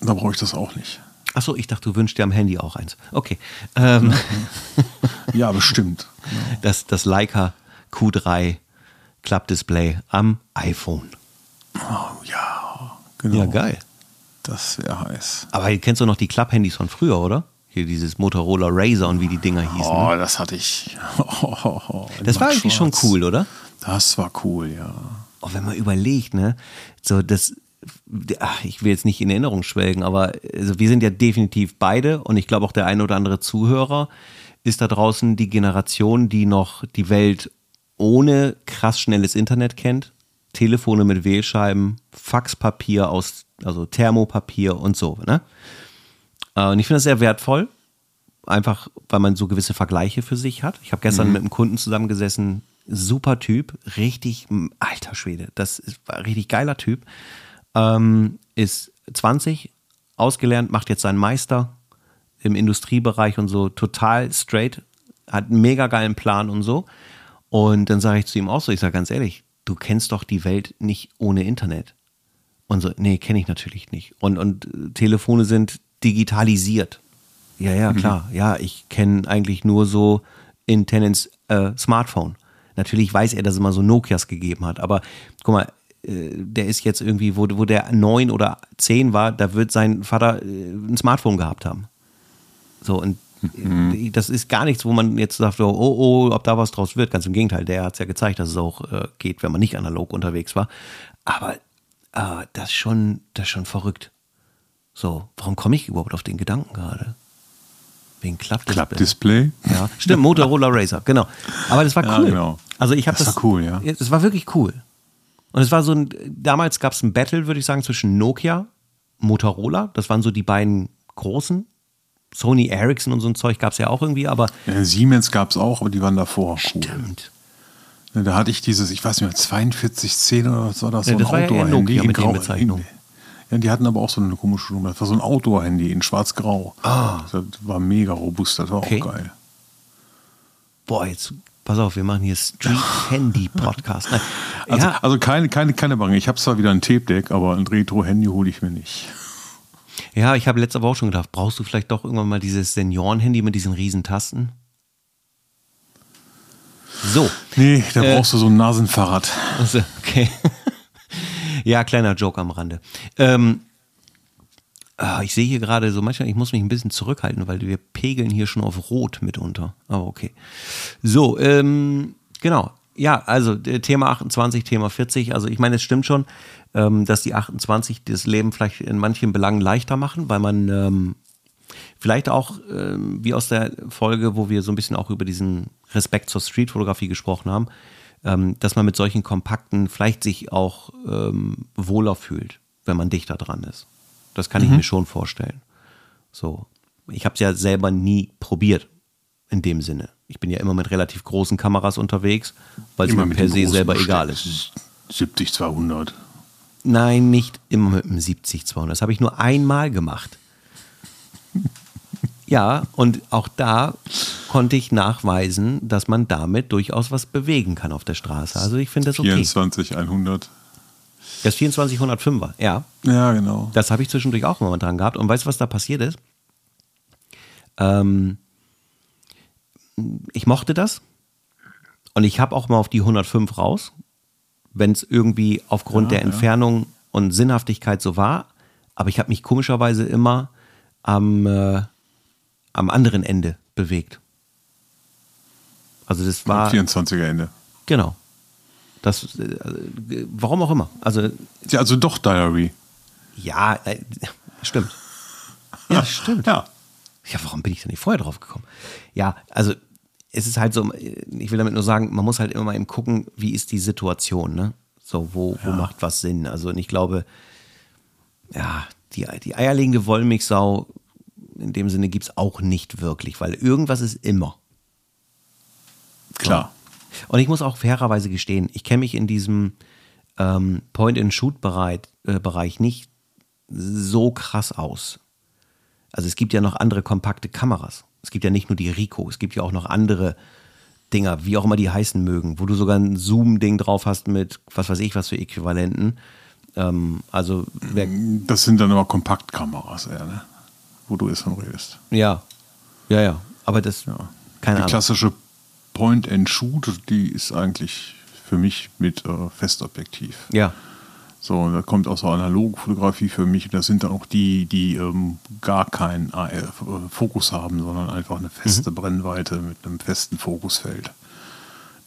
Da brauche ich das auch nicht. Achso, ich dachte, du wünschst dir am Handy auch eins. Okay. Ähm. Ja, (laughs) bestimmt. Genau. (laughs) Das, das Leica Q3 Klappdisplay am iPhone. Oh, ja, genau. Ja, geil. Das wäre heiß. Aber kennst du noch die Club-Handys von früher, oder? Hier dieses Motorola Razer und wie die Dinger hießen. Oh, das hatte ich. Oh, (laughs) das war eigentlich schon cool, oder? Das war cool, ja. Auch wenn man überlegt, ne? So, das, ach, ich will jetzt nicht in Erinnerung schwelgen, aber also wir sind ja definitiv beide und ich glaube auch der ein oder andere Zuhörer ist da draußen die Generation, die noch die Welt ohne krass schnelles Internet kennt. Telefone mit Wählscheiben, Faxpapier aus, also Thermopapier und so, ne? Äh, und ich finde das sehr wertvoll, einfach weil man so gewisse Vergleiche für sich hat. Ich habe gestern mhm. mit einem Kunden zusammengesessen, super Typ, richtig, alter Schwede, das ist, war ein richtig geiler Typ, ähm, ist 20, ausgelernt, macht jetzt seinen Meister im Industriebereich und so, total straight, hat einen mega geilen Plan und so. Und dann sage ich zu ihm auch so, ich sage ganz ehrlich, du kennst doch die Welt nicht ohne Internet. Und so, nee, kenne ich natürlich nicht. Und, und Telefone sind digitalisiert. Ja, ja, mhm. klar. Mhm. Ja, ich kenne eigentlich nur so in Tenants äh, Smartphone. Natürlich weiß er, dass es immer so Nokias gegeben hat, aber guck mal, äh, der ist jetzt irgendwie, wo, wo der neun oder zehn war, da wird sein Vater äh, ein Smartphone gehabt haben. So, und mhm. das ist gar nichts, wo man jetzt sagt, oh, oh, ob da was draus wird. Ganz im Gegenteil, der hat es ja gezeigt, dass es auch äh, geht, wenn man nicht analog unterwegs war. Aber äh, das, ist schon, das ist schon verrückt. So, warum komme ich überhaupt auf den Gedanken gerade? Wegen Klappdisplay. Klappdisplay? Ja, stimmt, Motorola Racer, genau. Aber das war cool. Ja, genau. Also ich habe das. Das war cool, ja. Das war wirklich cool. Und es war so ein, damals gab es ein Battle, würde ich sagen, zwischen Nokia, Motorola. Das waren so die beiden großen. Sony Ericsson und so ein Zeug gab es ja auch irgendwie, aber. Ja, Siemens gab es auch, aber die waren davor. Stimmt. Cool. Da hatte ich dieses, ich weiß nicht mehr, 4210 oder was war das? So ja, das war ja Nokia mit Grau, Bezeichnung. Ja, die hatten aber auch so eine komische Nummer. Das war so ein Outdoor-Handy in schwarz-grau. Ah. Das war mega robust, das war okay. auch geil. Boah, jetzt pass auf, wir machen hier Street Handy Podcast. (laughs) Also, ja. also keine, keine, keine Bange. Ich habe zwar wieder ein Tape-Deck, aber ein Retro-Handy hole ich mir nicht. Ja, ich habe letzte Woche auch schon gedacht, brauchst du vielleicht doch irgendwann mal dieses Senioren-Handy mit diesen riesen Tasten? So. Nee, da äh, brauchst du so ein Nasenfahrrad. (laughs) Also, okay. Ja, kleiner Joke am Rande. Ähm, ah, ich sehe hier gerade so manchmal, ich muss mich ein bisschen zurückhalten, weil wir pegeln hier schon auf Rot mitunter. Aber okay. So, ähm, genau. Ja, also Thema 28, Thema 40. Also ich meine, es stimmt schon, ähm, dass die 28 das Leben vielleicht in manchen Belangen leichter machen, weil man ähm, vielleicht auch, ähm, wie aus der Folge, wo wir so ein bisschen auch über diesen Respekt zur Streetfotografie gesprochen haben, ähm, dass man mit solchen Kompakten vielleicht sich auch ähm, wohler fühlt, wenn man dichter dran ist. Das kann mhm. ich mir schon vorstellen. So, ich habe es ja selber nie probiert in dem Sinne. Ich bin ja immer mit relativ großen Kameras unterwegs, weil es mir per se selber egal ist. 70, 200. Nein, nicht immer mit einem 70, 200. Das habe ich nur einmal gemacht. (laughs) Ja, und auch da konnte ich nachweisen, dass man damit durchaus was bewegen kann auf der Straße. Also ich finde das okay. 24, 100. Das 24 105er, ja. Ja, genau. Das habe ich zwischendurch auch mal dran gehabt. Und weißt du, was da passiert ist? Ähm, ich mochte das. Und ich habe auch mal auf die 105 raus, wenn es irgendwie aufgrund ja, der Entfernung ja. und Sinnhaftigkeit so war. Aber ich habe mich komischerweise immer am, äh, am anderen Ende bewegt. Also das war. 24er Ende. Genau. Das, äh, warum auch immer. Also, ja, also doch Diary. Ja, äh, stimmt. (laughs) Ja, stimmt. Ja. Ja, warum bin ich denn nicht vorher drauf gekommen? Ja, also es ist halt so, ich will damit nur sagen, man muss halt immer mal eben gucken, wie ist die Situation, ne? So, wo, ja. wo macht was Sinn? Also, und ich glaube, ja, die, die eierlegende Wollmilchsau in dem Sinne gibt es auch nicht wirklich, weil irgendwas ist immer. Klar. Und ich muss auch fairerweise gestehen, ich kenne mich in diesem ähm, Point-and-Shoot-Bereich äh, nicht so krass aus. Also es gibt ja noch andere kompakte Kameras. Es gibt ja nicht nur die Rico, es gibt ja auch noch andere Dinger, wie auch immer die heißen mögen, wo du sogar ein Zoom-Ding drauf hast mit was weiß ich was für Äquivalenten. Ähm, also das sind dann aber Kompaktkameras, eher, ne? wo du jetzt von redest. Ja, ja, ja. Aber das, ja. keine die Ahnung. klassische Point-and-Shoot, die ist eigentlich für mich mit äh, Festobjektiv. Ja. So, da kommt aus der analogen Fotografie für mich. Das sind dann auch die, die ähm, gar keinen AF, äh, Fokus haben, sondern einfach eine feste mhm. Brennweite mit einem festen Fokusfeld.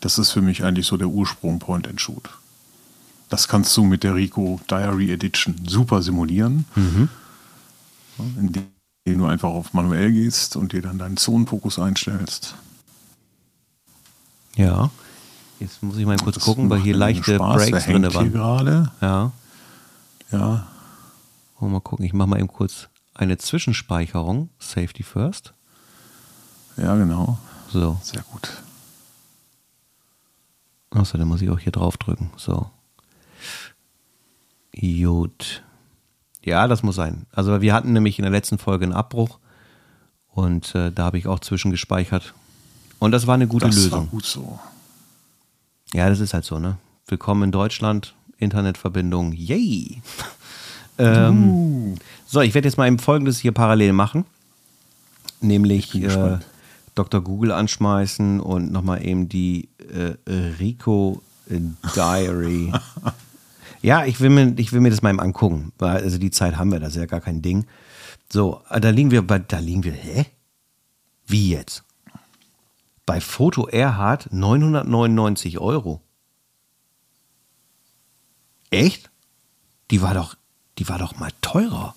Das ist für mich eigentlich so der Ursprung Point-and-Shoot. Das kannst du mit der Rico Diary Edition super simulieren, mhm. indem du einfach auf manuell gehst und dir dann deinen Zonenfokus einstellst. Ja. Jetzt muss ich mal kurz das gucken, weil hier leichte Spaß, Breaks drin waren. gerade. Ja. Ja. Oh, mal gucken, ich mache mal eben kurz eine Zwischenspeicherung. Safety first. Ja, genau. So. Sehr gut. Achso, dann muss ich auch hier drauf drücken. So. Gut. Ja, das muss sein. Also wir hatten nämlich in der letzten Folge einen Abbruch und äh, da habe ich auch zwischengespeichert. Und das war eine gute das Lösung. War gut so. Ja, das ist halt so, ne? Willkommen in Deutschland, Internetverbindung, yay! (laughs) ähm, uh. So, ich werde jetzt mal eben Folgendes hier parallel machen. Nämlich äh, Dr. Google anschmeißen und nochmal eben die äh, Rico Diary. (laughs) ja, ich will, mir, ich will mir das mal eben angucken, weil also die Zeit haben wir, das ist ja gar kein Ding. So, da liegen wir bei, da liegen wir, hä? Wie jetzt? Bei Foto Erhard 999 Euro. Echt? Die war doch, die war doch mal teurer.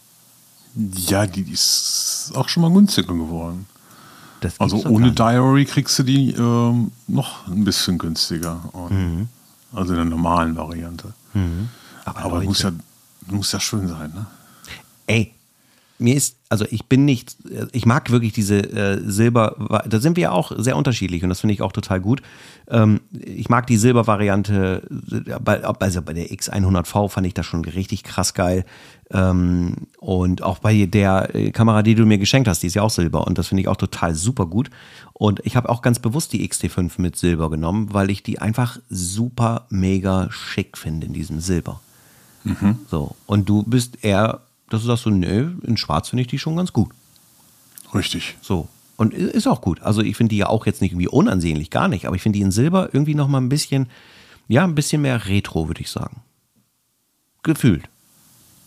Ja, die ist auch schon mal günstiger geworden. also ohne Diary kriegst du die ähm, noch ein bisschen günstiger. Mhm. Also in der normalen Variante. Mhm. Aber, Aber muss, ja, muss ja schön sein, ne? Ey, mir ist, also ich bin nicht, ich mag wirklich diese äh, Silber, da sind wir auch sehr unterschiedlich und das finde ich auch total gut. Ähm, ich mag die Silbervariante, also bei der X100V fand ich das schon richtig krass geil. Ähm, und auch bei der äh, Kamera, die du mir geschenkt hast, die ist ja auch Silber und das finde ich auch total super gut. Und ich habe auch ganz bewusst die XT5 mit Silber genommen, weil ich die einfach super mega schick finde in diesem Silber. Mhm. So, und du bist eher dass du sagst so, nö, in Schwarz finde ich die schon ganz gut. Richtig. So. Und ist auch gut. Also ich finde die ja auch jetzt nicht irgendwie unansehnlich, gar nicht. Aber ich finde die in Silber irgendwie noch mal ein bisschen, ja, ein bisschen mehr Retro, würde ich sagen. Gefühlt.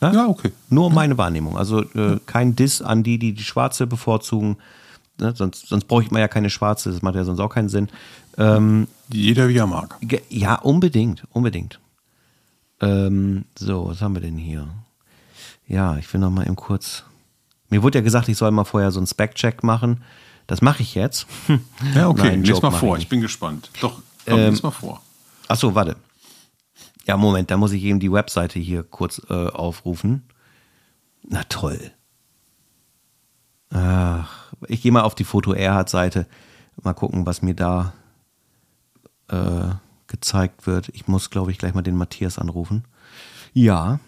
Ja, ja okay. Nur meine Wahrnehmung. Also äh, kein Diss an die, die die schwarze bevorzugen. Ne? Sonst, sonst bräuchte man ja keine schwarze. Das macht ja sonst auch keinen Sinn. Ähm, Jeder wie er mag. Ja, unbedingt. Unbedingt. Ähm, so, was haben wir denn hier? Ja, ich will noch mal eben kurz. Mir wurde ja gesagt, ich soll mal vorher so einen Spec-Check machen. Das mache ich jetzt. Ja, okay, Nein, lies mal vor, ich, ich bin gespannt. Doch, komm, ähm, lies mal vor. Achso, warte. Ja, Moment, da muss ich eben die Webseite hier kurz äh, aufrufen. Na toll. Ach, ich gehe mal auf die Foto Erhard-Seite. Mal gucken, was mir da äh, gezeigt wird. Ich muss, glaube ich, gleich mal den Matthias anrufen. Ja,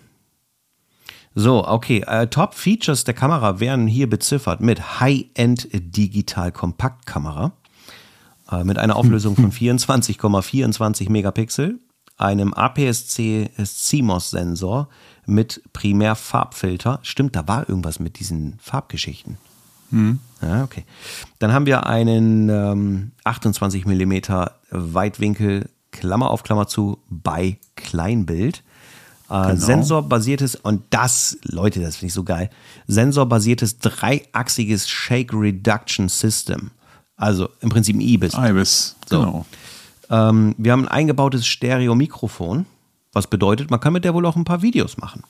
so, okay. Äh, Top Features der Kamera werden hier beziffert mit High-End Digital Kompaktkamera äh, mit einer Auflösung von (laughs) 24,24 Megapixel, einem APS-C CMOS-Sensor mit Primärfarbfilter. Stimmt, da war irgendwas mit diesen Farbgeschichten. Mhm. Ja, okay. Dann haben wir einen ähm, 28 mm Weitwinkel, Klammer auf Klammer zu, bei Kleinbild genau. Sensorbasiertes, und das, Leute, das finde ich so geil, sensorbasiertes dreiachsiges Shake Reduction System. Also im Prinzip ein IBIS. IBIS, so. genau. Ähm, wir haben ein eingebautes Stereo-Mikrofon, was bedeutet, man kann mit der wohl auch ein paar Videos machen.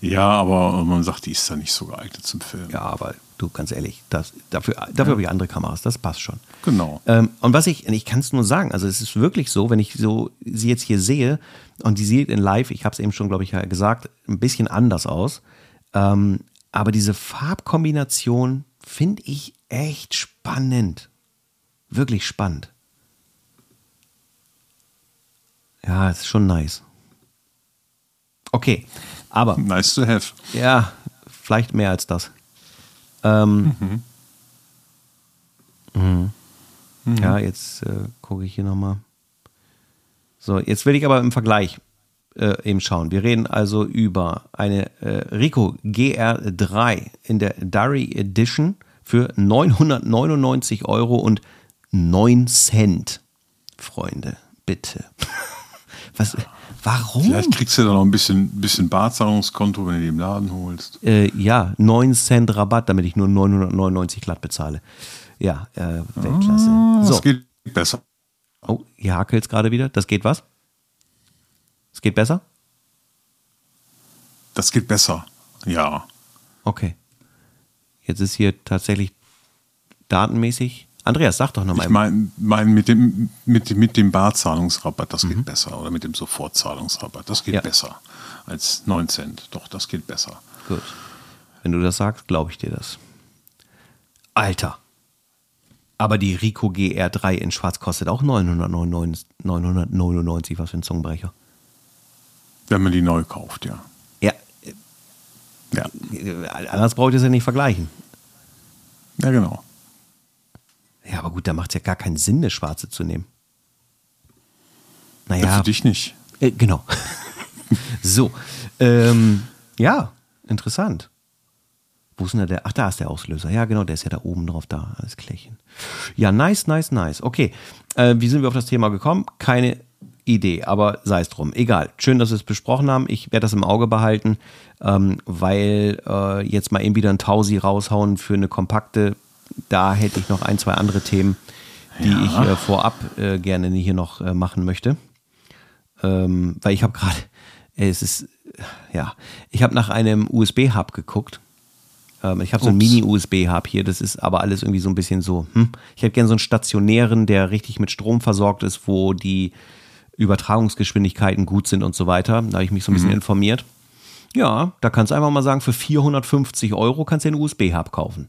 Ja, aber man sagt, die ist da nicht so geeignet zum Filmen. Ja, aber du, ganz ehrlich, das, dafür, dafür ja. habe ich andere Kameras, das passt schon. Genau. Ähm, und was ich, ich kann es nur sagen, also es ist wirklich so, wenn ich so sie jetzt hier sehe und die sieht in live, ich habe es eben schon, glaube ich, gesagt, ein bisschen anders aus. Ähm, aber diese Farbkombination finde ich echt spannend. Wirklich spannend. Ja, ist schon nice. Okay, aber. Nice to have. Ja, vielleicht mehr als das. Ähm, mhm. Mhm. Mhm. Ja, jetzt äh, gucke ich hier nochmal. So, jetzt will ich aber im Vergleich äh, eben schauen. Wir reden also über eine äh, Rico GR3 in der Diary Edition für 999 Euro und 9 Cent. Freunde, bitte. (laughs) Was, Warum? Vielleicht kriegst du da noch ein bisschen, bisschen Barzahlungskonto, wenn du die im Laden holst. Äh, ja, 9 Cent Rabatt, damit ich nur 999 glatt bezahle. Ja, äh, Weltklasse. Ah, So. Das geht besser. Oh, hier hakelt es gerade wieder. Das geht was? Es geht besser? Das geht besser. Ja. Okay. Jetzt ist hier tatsächlich datenmäßig. Andreas, sag doch nochmal. Ich meine mein, mit, dem, mit, mit dem Barzahlungsrabatt, das Mhm. geht besser. Oder mit dem Sofortzahlungsrabatt, das geht Ja. besser als 9 Cent. Doch, das geht besser. Gut. Wenn du das sagst, glaube ich dir das. Alter. Aber die Rico GR3 in Schwarz kostet auch 999, 999 was für ein Zungenbrecher. Wenn man die neu kauft, ja. Ja, Ja, äh, anders brauche ich das ja nicht vergleichen. ja genau. Ja, aber gut, da macht es ja gar keinen Sinn, eine schwarze zu nehmen. Ja. Naja, Für dich nicht. Äh, genau. (laughs) so. Ähm, ja, interessant. Wo ist denn da der? Ach, da ist der Auslöser. Ja, genau, der ist ja da oben drauf, da, alles Klärchen. Ja, nice, nice, nice. Okay. Äh, wie sind wir auf das Thema gekommen? Keine Idee, aber sei es drum. Egal. Schön, dass wir es besprochen haben. Ich werde das im Auge behalten, ähm, weil äh, jetzt mal eben wieder ein Tausi raushauen für eine kompakte. Da hätte ich noch ein, zwei andere Themen, die Ja. ich äh, vorab äh, gerne hier noch äh, machen möchte ähm, weil ich habe gerade, es ist, ja, ich habe nach einem USB-Hub geguckt. Ähm, ich habe so einen. Mini-USB-Hub hier, das ist aber alles irgendwie so ein bisschen so, hm. Ich hätte gerne so einen stationären, der richtig mit Strom versorgt ist, wo die Übertragungsgeschwindigkeiten gut sind und so weiter. Da habe ich mich so ein bisschen informiert. Ja, da kannst du einfach mal sagen, für 450 Euro kannst du einen USB-Hub kaufen.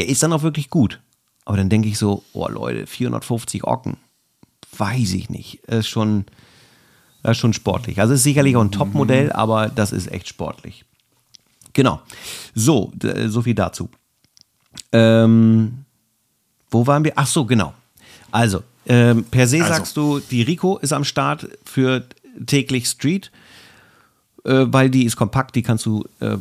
Der ist dann auch wirklich gut. Aber dann denke ich so, oh Leute, 450 Ocken, weiß ich nicht. Ist schon, das ist schon sportlich. Also ist sicherlich auch ein Top-Modell, aber das ist echt sportlich. Genau. So, so viel dazu. Ähm, wo waren wir? Ach so, genau. Also, ähm, per se Also. sagst du, die Rico ist am Start für täglich Street, äh, weil die ist kompakt, die kannst du äh,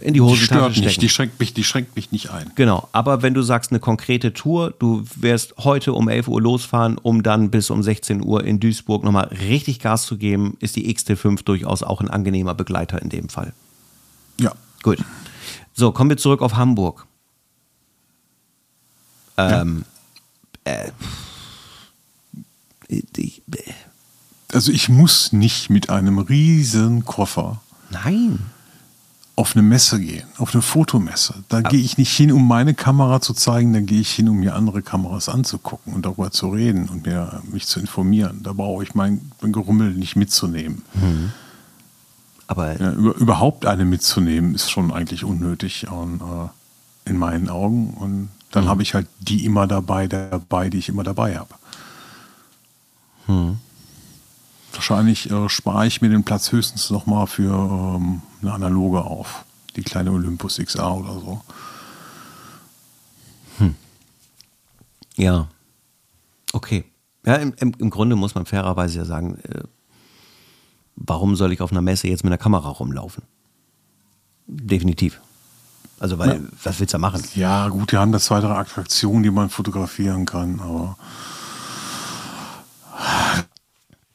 in die Die Hosentasche stört stecken. nicht, die schränkt, mich, die schränkt mich nicht ein. Genau, aber wenn du sagst eine konkrete Tour, du wirst heute um 11 Uhr losfahren, um dann bis um 16 Uhr in Duisburg nochmal richtig Gas zu geben, ist die XT5 durchaus auch ein angenehmer Begleiter in dem Fall. Ja. Gut. So, kommen wir zurück auf Hamburg. Ähm, äh, ich, äh, Also ich muss nicht mit einem riesen Koffer nein. Auf eine Messe gehen, auf eine Fotomesse. Da gehe ich nicht hin, um meine Kamera zu zeigen, da gehe ich hin, um mir andere Kameras anzugucken und darüber zu reden und mir, mich zu informieren. Da brauche ich mein, mein Gerummel nicht mitzunehmen. Aber Ja, über, überhaupt eine mitzunehmen, ist schon eigentlich unnötig und, äh, in meinen Augen. Und dann habe ich halt die immer dabei, dabei, die ich immer dabei habe. Wahrscheinlich äh, spare ich mir den Platz höchstens noch mal für ähm, eine analoge auf. Die kleine Olympus XA oder so. Ja. Okay. Ja, im, im, Grunde muss man fairerweise ja sagen, äh, warum soll ich auf einer Messe jetzt mit einer Kamera rumlaufen? Definitiv. Also, weil, Ja. was willst du da machen? Ja, gut, die haben da zwei, drei Attraktionen, die man fotografieren kann, aber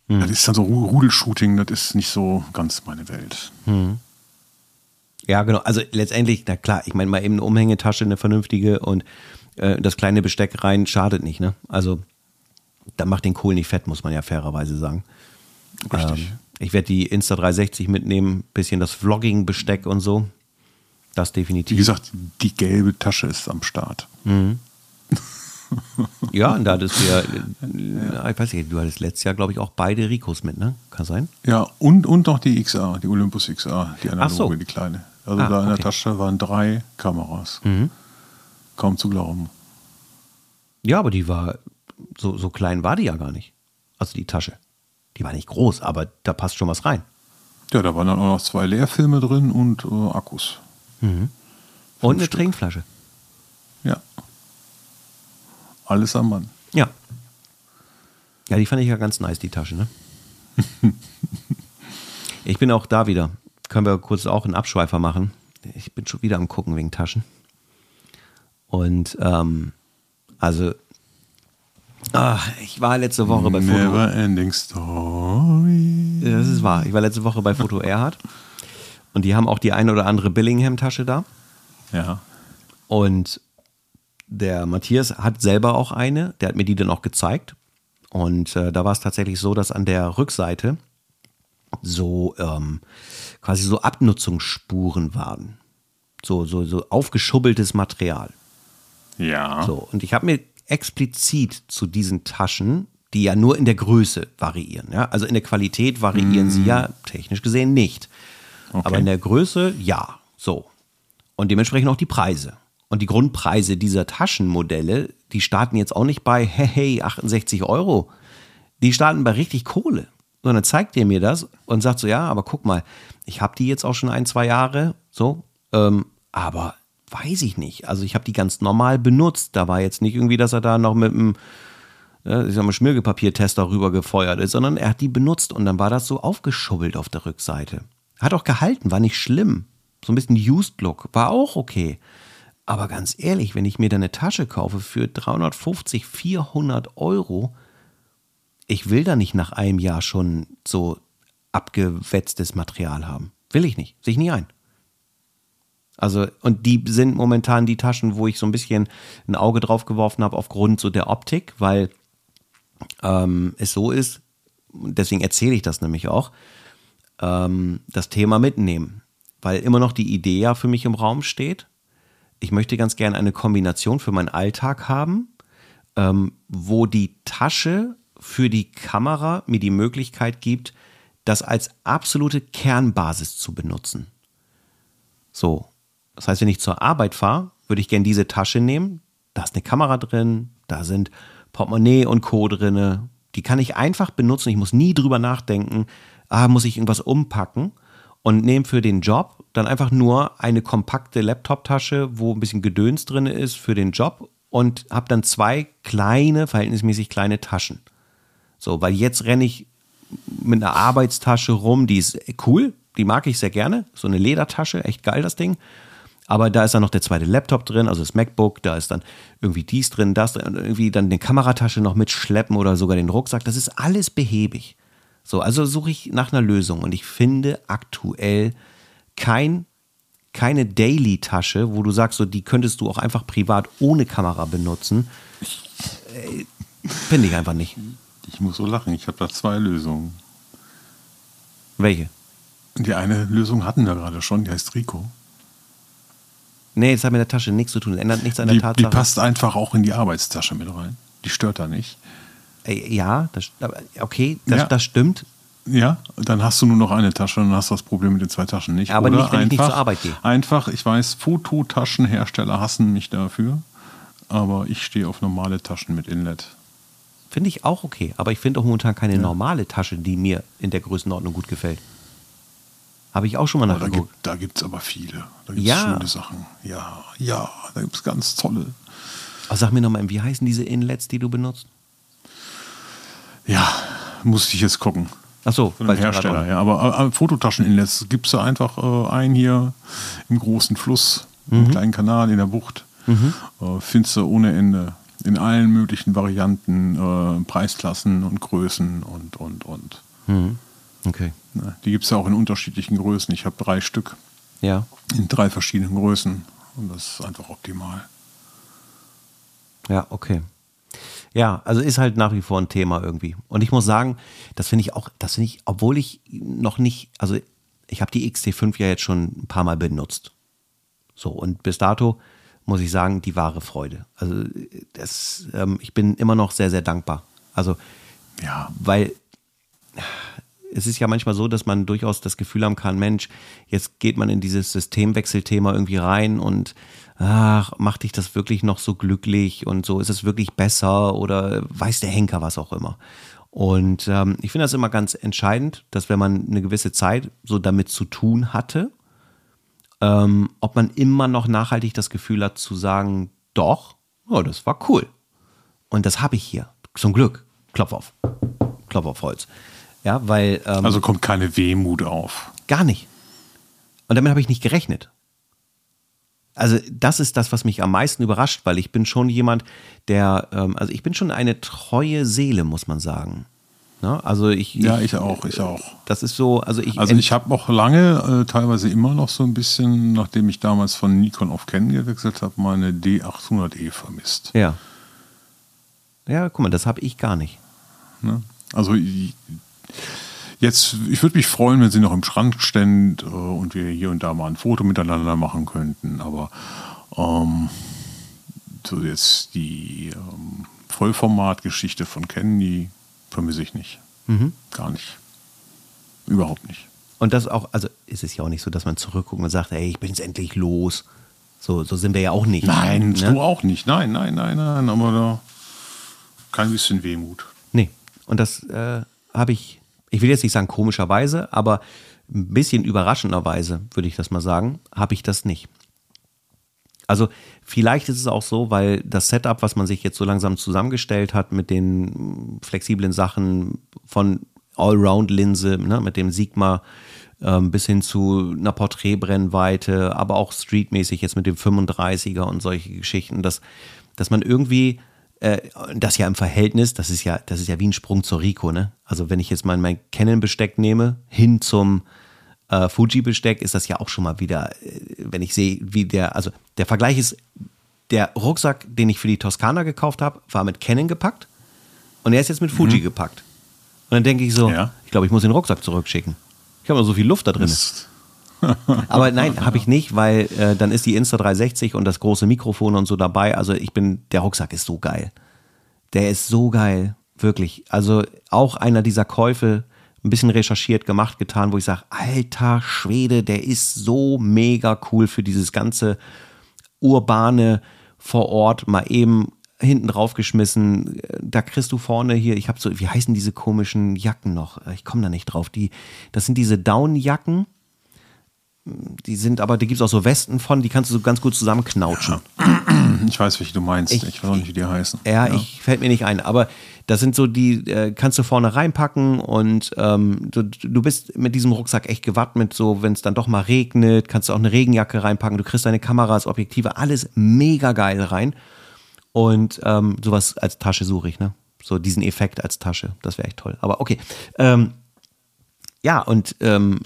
das ist dann so Ru- Rudelshooting, das ist nicht so ganz meine Welt. Ja, genau. Also letztendlich, na klar, ich meine mal eben eine Umhängetasche, eine vernünftige und äh, das kleine Besteck rein schadet nicht, ne? Also, da macht den Kohl nicht fett, muss man ja fairerweise sagen. Richtig. Ähm, ich werde die Insta360 mitnehmen, bisschen das Vlogging-Besteck und so. Das Wie definitiv. gesagt, die gelbe Tasche ist am Start. Ja, und da hattest du ja, äh, ich weiß nicht, du hattest letztes Jahr, glaube ich, auch beide Ricos mit, ne? Kann sein? Ja, und, und noch die XA, die Olympus XA, die analoge, so. die kleine. Also Ah, da in der okay. Tasche waren drei Kameras. Kaum zu glauben. Ja, aber die war, so, so klein war die ja gar nicht. Also die Tasche. Die war nicht groß, aber da passt schon was rein. Ja, da waren dann auch noch zwei Leerfilme drin und äh, Akkus. Und eine. Trinkflasche. Ja. Alles am Mann. Ja. Ja, die fand ich ja ganz nice, die Tasche, ne? (laughs) ich bin auch da wieder. Können wir kurz auch einen Abschweifer machen? Ich bin schon wieder am Gucken wegen Taschen. Und, ähm, also, ah, ich war letzte Woche bei Foto. Never ending story. Das ist wahr. Ich war letzte Woche bei Foto Erhard und die haben auch die eine oder andere Billingham-Tasche da. Ja. Und der Matthias hat selber auch eine, der hat mir die dann auch gezeigt. Und äh, da war es tatsächlich so, dass an der Rückseite so ähm, quasi so Abnutzungsspuren waren. So, so, so aufgeschubbeltes Material. Ja. So, und ich habe mir explizit zu diesen Taschen, die ja nur in der Größe variieren, ja, also in der Qualität variieren sie ja technisch gesehen nicht. Aber in der Größe ja, so. Und dementsprechend auch die Preise. Und die Grundpreise dieser Taschenmodelle, die starten jetzt auch nicht bei, hey, hey 68 Euro. Die starten bei richtig Kohle. Und dann zeigt er mir das und sagt so, ja, aber guck mal, ich habe die jetzt auch schon ein, zwei Jahre, so, ähm, aber weiß ich nicht. Also ich habe die ganz normal benutzt. Da war jetzt nicht irgendwie, dass er da noch mit einem ja, ich sag mal, Schmirgelpapiertester rüber gefeuert ist, sondern er hat die benutzt und dann war das so aufgeschubbelt auf der Rückseite. Hat auch gehalten, war nicht schlimm. So ein bisschen Used Look, war auch okay. Aber ganz ehrlich, wenn ich mir da eine Tasche kaufe für 350, 400 Euro, ich will da nicht nach einem Jahr schon so abgewetztes Material haben. Will ich nicht. Sehe ich nie ein. Also, und die sind momentan die Taschen, wo ich so ein bisschen ein Auge drauf geworfen habe aufgrund so der Optik, weil ähm, es so ist, deswegen erzähle ich das nämlich auch, ähm, das Thema mitnehmen. Weil immer noch die Idee ja für mich im Raum steht. Ich möchte ganz gerne eine Kombination für meinen Alltag haben, ähm, wo die Tasche für die Kamera mir die Möglichkeit gibt, das als absolute Kernbasis zu benutzen. So, das heißt, wenn ich zur Arbeit fahre, würde ich gerne diese Tasche nehmen. Da ist eine Kamera drin, da sind Portemonnaie und Co. drin. Die kann ich einfach benutzen. Ich muss nie drüber nachdenken, ah, muss ich irgendwas umpacken und nehme für den Job dann einfach nur eine kompakte Laptop-Tasche, wo ein bisschen Gedöns drin ist für den Job und habe dann zwei kleine, verhältnismäßig kleine Taschen. So, weil jetzt renne ich mit einer Arbeitstasche rum, die ist cool, die mag ich sehr gerne. So eine Ledertasche, echt geil das Ding. Aber da ist dann noch der zweite Laptop drin, also das MacBook, da ist dann irgendwie dies drin, das drin, irgendwie dann eine Kameratasche noch mitschleppen oder sogar den Rucksack. Das ist alles behäbig. So, also suche ich nach einer Lösung und ich finde aktuell kein, keine Daily-Tasche, wo du sagst, so, die könntest du auch einfach privat ohne Kamera benutzen. Äh, finde ich einfach nicht. Ich muss so lachen, ich habe da zwei Lösungen. Welche? Die eine Lösung hatten wir gerade schon, die heißt Rico. Nee, das hat mit der Tasche nichts zu tun. Das ändert nichts an der Die, Tatsache. die passt einfach auch in die Arbeitstasche mit rein. Die stört da nicht. Äh, Ja, das, okay, das, Ja. das stimmt. Ja, dann hast du nur noch eine Tasche und dann hast du das Problem mit den zwei Taschen nicht. Aber Oder nicht, wenn ich nicht einfach, zur Arbeit gehe. Einfach, ich weiß, Fototaschenhersteller hassen mich dafür, aber ich stehe auf normale Taschen mit Inlet. Finde ich auch okay. Aber ich finde auch momentan keine normale Tasche, die mir in der Größenordnung gut gefällt. Habe ich auch schon mal Aber da nachgeguckt. gibt gibt's aber viele. Da gibt es Ja. schöne Sachen. Ja, ja, da gibt es ganz tolle. Aber sag mir nochmal, wie heißen diese Inlets, die du benutzt? Ja, musste ich jetzt gucken. Ach so, Von Hersteller, ja. Aber äh, Fototaschen-Inlets gibst du einfach äh, ein hier im großen Fluss, Mhm. im kleinen Kanal in der Bucht. Äh, findest du ohne Ende. In allen möglichen Varianten, äh, Preisklassen und Größen und, und, und. nicht. Okay. Ne? Die gibt es ja auch in unterschiedlichen Größen. Ich habe drei Stück Ja. in drei verschiedenen Größen. Und das ist einfach optimal. Ja, okay. Ja, also ist halt nach wie vor ein Thema irgendwie. Und ich muss sagen, das finde ich auch, das finde ich, obwohl ich noch nicht, also ich habe die XT5 ja jetzt schon ein paar Mal benutzt. So, und bis dato muss ich sagen, die wahre Freude. Also das, ähm, ich bin immer noch sehr, sehr dankbar. Also, Ja, weil es ist ja manchmal so, dass man durchaus das Gefühl haben kann, Mensch, jetzt geht man in dieses Systemwechselthema irgendwie rein und ach, macht dich das wirklich noch so glücklich und so ist es wirklich besser oder weiß der Henker was auch immer. Und ähm, ich finde das immer ganz entscheidend, dass wenn man eine gewisse Zeit so damit zu tun hatte, ähm, ob man immer noch nachhaltig das Gefühl hat zu sagen, doch, oh, das war cool. Und das habe ich hier. Zum Glück. Klopf auf. Klopf auf Holz. Ja, weil ähm, also kommt keine Wehmut auf. gar nicht. Und damit habe ich nicht gerechnet. Also das ist das, was mich am meisten überrascht, weil ich bin schon jemand, der, ähm, also ich bin schon eine treue Seele, muss man sagen. Ne? Also ich, ja, ich auch, ich auch. Das ist so, also ich. Also ich habe auch lange, äh, teilweise immer noch so ein bisschen, nachdem ich damals von Nikon auf Canon gewechselt habe, meine D800E vermisst. Ja. Ja, guck mal, das habe ich gar nicht. Ne? Also jetzt, ich würde mich freuen, wenn sie noch im Schrank ständ äh, und wir hier und da mal ein Foto miteinander machen könnten. Aber ähm, so jetzt die ähm, Vollformatgeschichte von Canon, die vermisse ich nicht. Mhm. Gar nicht. Überhaupt nicht. Und das auch, also ist es ja auch nicht so, dass man zurückguckt und sagt, ey, ich bin jetzt endlich los. So, so sind wir ja auch nicht. Nein, ne? du auch nicht. Nein, nein, nein, nein. Aber da kein bisschen Wehmut. Nee. Und das äh, habe ich, ich will jetzt nicht sagen komischerweise, aber ein bisschen überraschenderweise, würde ich das mal sagen, habe ich das nicht. Also vielleicht ist es auch so, weil das Setup, was man sich jetzt so langsam zusammengestellt hat mit den flexiblen Sachen von Allround-Linse, ne, mit dem Sigma ähm, bis hin zu einer Porträtbrennweite, aber auch streetmäßig jetzt mit dem 35er und solche Geschichten, dass, dass man irgendwie äh, das ja im Verhältnis, das ist ja, das ist ja wie ein Sprung zur Rico, ne? Also wenn ich jetzt mal mein Canon-Besteck nehme, hin zum äh, Fuji-Besteck ist das ja auch schon mal wieder, äh, wenn ich sehe, wie der, also der Vergleich ist, der Rucksack, den ich für die Toskana gekauft habe, war mit Canon gepackt und er ist jetzt mit Fuji mhm. gepackt. Und dann denke ich so, ja. ich glaube, ich muss den Rucksack zurückschicken. Ich habe noch so viel Luft da drin. (laughs) Aber nein, habe ich nicht, weil äh, dann ist die Insta 360 und das große Mikrofon und so dabei. Also ich bin, der Rucksack ist so geil. Der ist so geil, wirklich. Also auch einer dieser Käufe, ein bisschen recherchiert, gemacht, getan, wo ich sage, alter Schwede, der ist so mega cool für dieses ganze urbane vor Ort mal eben hinten drauf geschmissen. Da kriegst du vorne hier, ich habe so, wie heißen diese komischen Jacken noch? Ich komme da nicht drauf. Die, das sind diese Downjacken. Die sind aber, da gibt es auch so Westen von, die kannst du so ganz gut zusammenknautschen. (clears throat) Ich weiß, welche du meinst. Ich, ich weiß auch nicht, wie die heißen. Ja, ja, ich fällt mir nicht ein. Aber das sind so die, äh, kannst du vorne reinpacken und ähm, du, du bist mit diesem Rucksack echt gewappnet. So, wenn es dann doch mal regnet, kannst du auch eine Regenjacke reinpacken. Du kriegst deine Kameras, Objektive, alles mega geil rein. Und ähm, sowas als Tasche suche ich, ne? So diesen Effekt als Tasche. Das wäre echt toll. Aber okay. Ähm, ja, und ähm,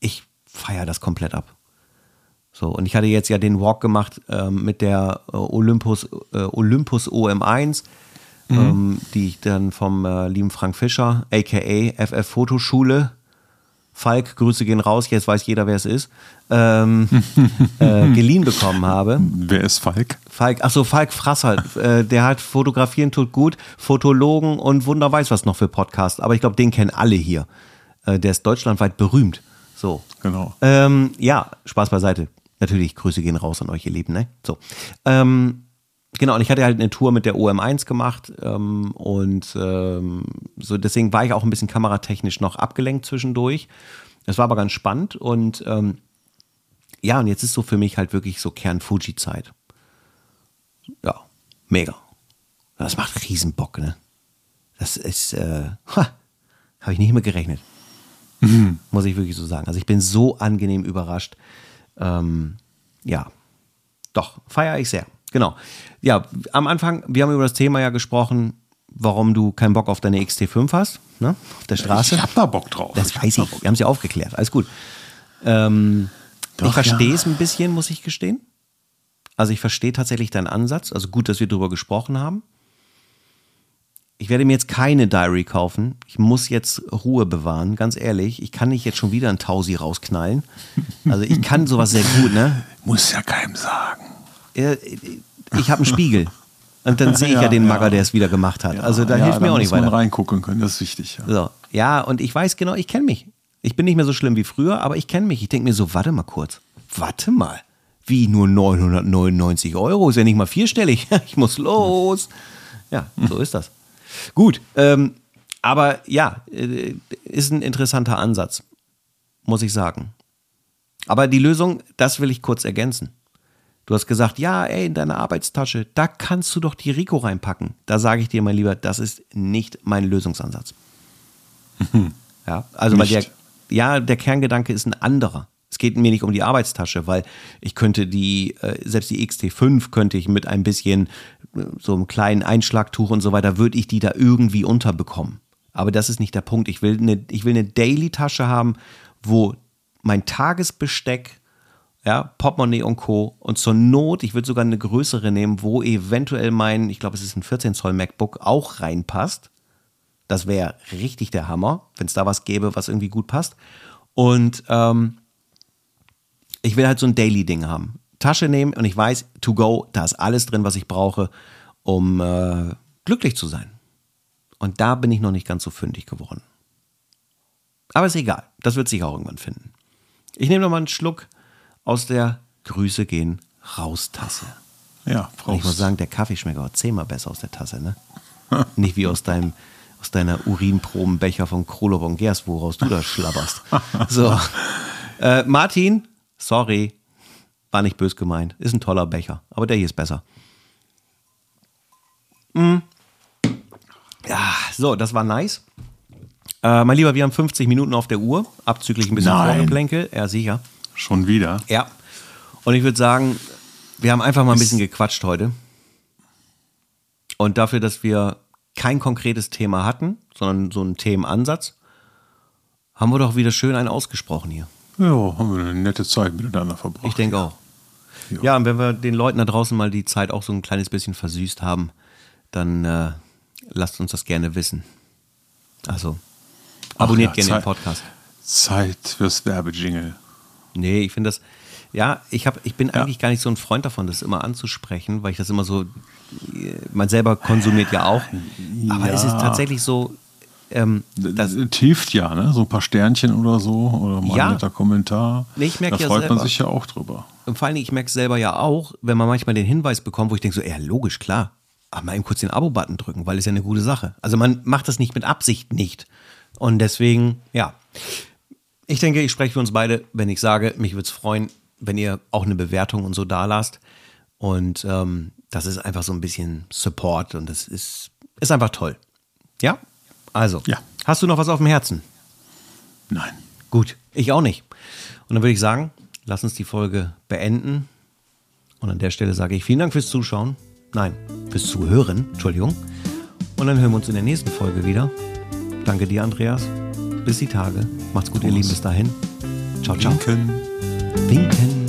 ich feiere das komplett ab. So, und ich hatte jetzt ja den Walk gemacht ähm, mit der äh, Olympus, äh, Olympus OM1, mhm. ähm, die ich dann vom äh, lieben Frank Fischer, aka FF Fotoschule, Falk, Grüße gehen raus, jetzt weiß jeder, wer es ist, ähm, (laughs) äh, geliehen bekommen habe. Wer ist Falk? Falk, achso, Falk Frasser, äh, der hat Fotografieren tut gut, Fotologen und Wunder weiß was noch für Podcasts, aber ich glaube, den kennen alle hier. Äh, der ist deutschlandweit berühmt. So. Genau. Ähm, ja, Spaß beiseite. Natürlich, Grüße gehen raus an euch, ihr Lieben, ne? So. Ähm, genau, und ich hatte halt eine Tour mit der OM1 gemacht ähm, und ähm, so deswegen war ich auch ein bisschen kameratechnisch noch abgelenkt zwischendurch. Es war aber ganz spannend und ähm, ja, und jetzt ist so für mich halt wirklich so Kern-Fuji-Zeit. Ja, mega. Das macht riesen Bock, ne? Das ist, äh, habe ich nicht mehr gerechnet. Mhm. (laughs) Muss ich wirklich so sagen. Also ich bin so angenehm überrascht. Ähm, ja, doch, feiere ich sehr. Genau. Ja, am Anfang, wir haben über das Thema ja gesprochen, warum du keinen Bock auf deine XT5 hast, ne? Auf der Straße. Ich hab da Bock drauf. Das weiß ich. Wir haben es ja aufgeklärt. Alles gut. Ähm, Doch, ich verstehe es ja. ein bisschen, muss ich gestehen. Also ich verstehe tatsächlich deinen Ansatz. Also gut, dass wir darüber gesprochen haben. Ich werde mir jetzt keine Diary kaufen. Ich muss jetzt Ruhe bewahren, ganz ehrlich. Ich kann nicht jetzt schon wieder ein Tausi rausknallen. Also ich kann sowas sehr gut, ne? Muss ja keinem sagen. Ich habe einen Spiegel. Und dann sehe ich ja, ja den Magger, ja. der es wieder gemacht hat. Ja, also da hilft mir auch nicht weiter. Man reingucken können, das ist wichtig. Ja, so. ja und ich weiß genau, ich kenne mich. Ich bin nicht mehr so schlimm wie früher, aber ich kenne mich. Ich denke mir so, warte mal kurz. Warte mal. Wie nur 999 Euro? Ist ja nicht mal vierstellig. (laughs) Ich muss los. Ja, so ist das. Gut, ähm, aber ja, äh, ist ein interessanter Ansatz, muss ich sagen. Aber die Lösung, das will ich kurz ergänzen. Du hast gesagt, ja, ey, in deiner Arbeitstasche, da kannst du doch die Rico reinpacken. Da sage ich dir, mein Lieber, das ist nicht mein Lösungsansatz. (laughs) ja, also weil der, ja, der Kerngedanke ist ein anderer. Es geht mir nicht um die Arbeitstasche, weil ich könnte die, äh, selbst die XT5 könnte ich mit ein bisschen so einem kleinen Einschlagtuch und so weiter, würde ich die da irgendwie unterbekommen. Aber das ist nicht der Punkt. Ich will eine, ich will eine Daily-Tasche haben, wo mein Tagesbesteck, ja, Portemonnaie und Co. Und zur Not, ich würde sogar eine größere nehmen, wo eventuell mein, ich glaube, es ist ein 14 Zoll MacBook, auch reinpasst. Das wäre richtig der Hammer, wenn es da was gäbe, was irgendwie gut passt. Und ähm, ich will halt so ein Daily-Ding haben. Tasche nehmen und ich weiß, to go, da ist alles drin, was ich brauche, um äh, glücklich zu sein. Und da bin ich noch nicht ganz so fündig geworden. Aber ist egal, das wird sich auch irgendwann finden. Ich nehme noch mal einen Schluck aus der Grüße gehen raus Tasse. Ja, Prost. Ich muss sagen, der Kaffee schmeckt auch zehnmal besser aus der Tasse, ne? (laughs) nicht wie aus deinem aus deiner Urinprobenbecher von Krolov und Gers, woraus du da schlabberst. (laughs) So. Äh, Martin, sorry, war nicht bös gemeint. Ist ein toller Becher, aber der hier ist besser. Mm. Ja, so, das war nice. Äh, mein Lieber, wir haben 50 Minuten auf der Uhr, abzüglich ein bisschen Vorgeplänkel. Ja, sicher. Schon wieder? Ja. Und ich würde sagen, wir haben einfach mal ein bisschen gequatscht heute. Und dafür, dass wir kein konkretes Thema hatten, sondern so einen Themenansatz, haben wir doch wieder schön einen ausgesprochen hier. Ja, haben wir eine nette Zeit miteinander verbracht. Ich denke auch. Ja. ja, und wenn wir den Leuten da draußen mal die Zeit auch so ein kleines bisschen versüßt haben, dann äh, lasst uns das gerne wissen. Also, abonniert ja, gerne Zeit, den Podcast. Zeit fürs Werbejingle. Nee, ich finde das, ja, ich, hab, ich bin ja. eigentlich gar nicht so ein Freund davon, das immer anzusprechen, weil ich das immer so, man selber konsumiert ja auch. Aber ja. es ist tatsächlich so, ähm, das hilft ja, ne? So ein paar Sternchen oder so oder mal ja. ein netter Kommentar. Nee, ich merke da ja freut selber. man sich ja auch drüber. Und vor allen Dingen, ich merke es selber ja auch, wenn man manchmal den Hinweis bekommt, wo ich denke so, ja, logisch, klar. Aber mal eben kurz den Abo-Button drücken, weil es ja eine gute Sache. Also man macht das nicht mit Absicht nicht. Und deswegen, ja. Ich denke, ich spreche für uns beide, wenn ich sage, mich würde es freuen, wenn ihr auch eine Bewertung und so da lasst. Und ähm, das ist einfach so ein bisschen Support und das ist, ist einfach toll. Ja? Also, ja. hast du noch was auf dem Herzen? Nein. Gut, ich auch nicht. Und dann würde ich sagen, lass uns die Folge beenden. Und an der Stelle sage ich vielen Dank fürs Zuschauen. Nein, fürs Zuhören, Entschuldigung. Und dann hören wir uns in der nächsten Folge wieder. Danke dir, Andreas. Bis die Tage. Macht's gut, Prost. ihr Lieben. Bis dahin. Ciao, ciao. Winken. Winken.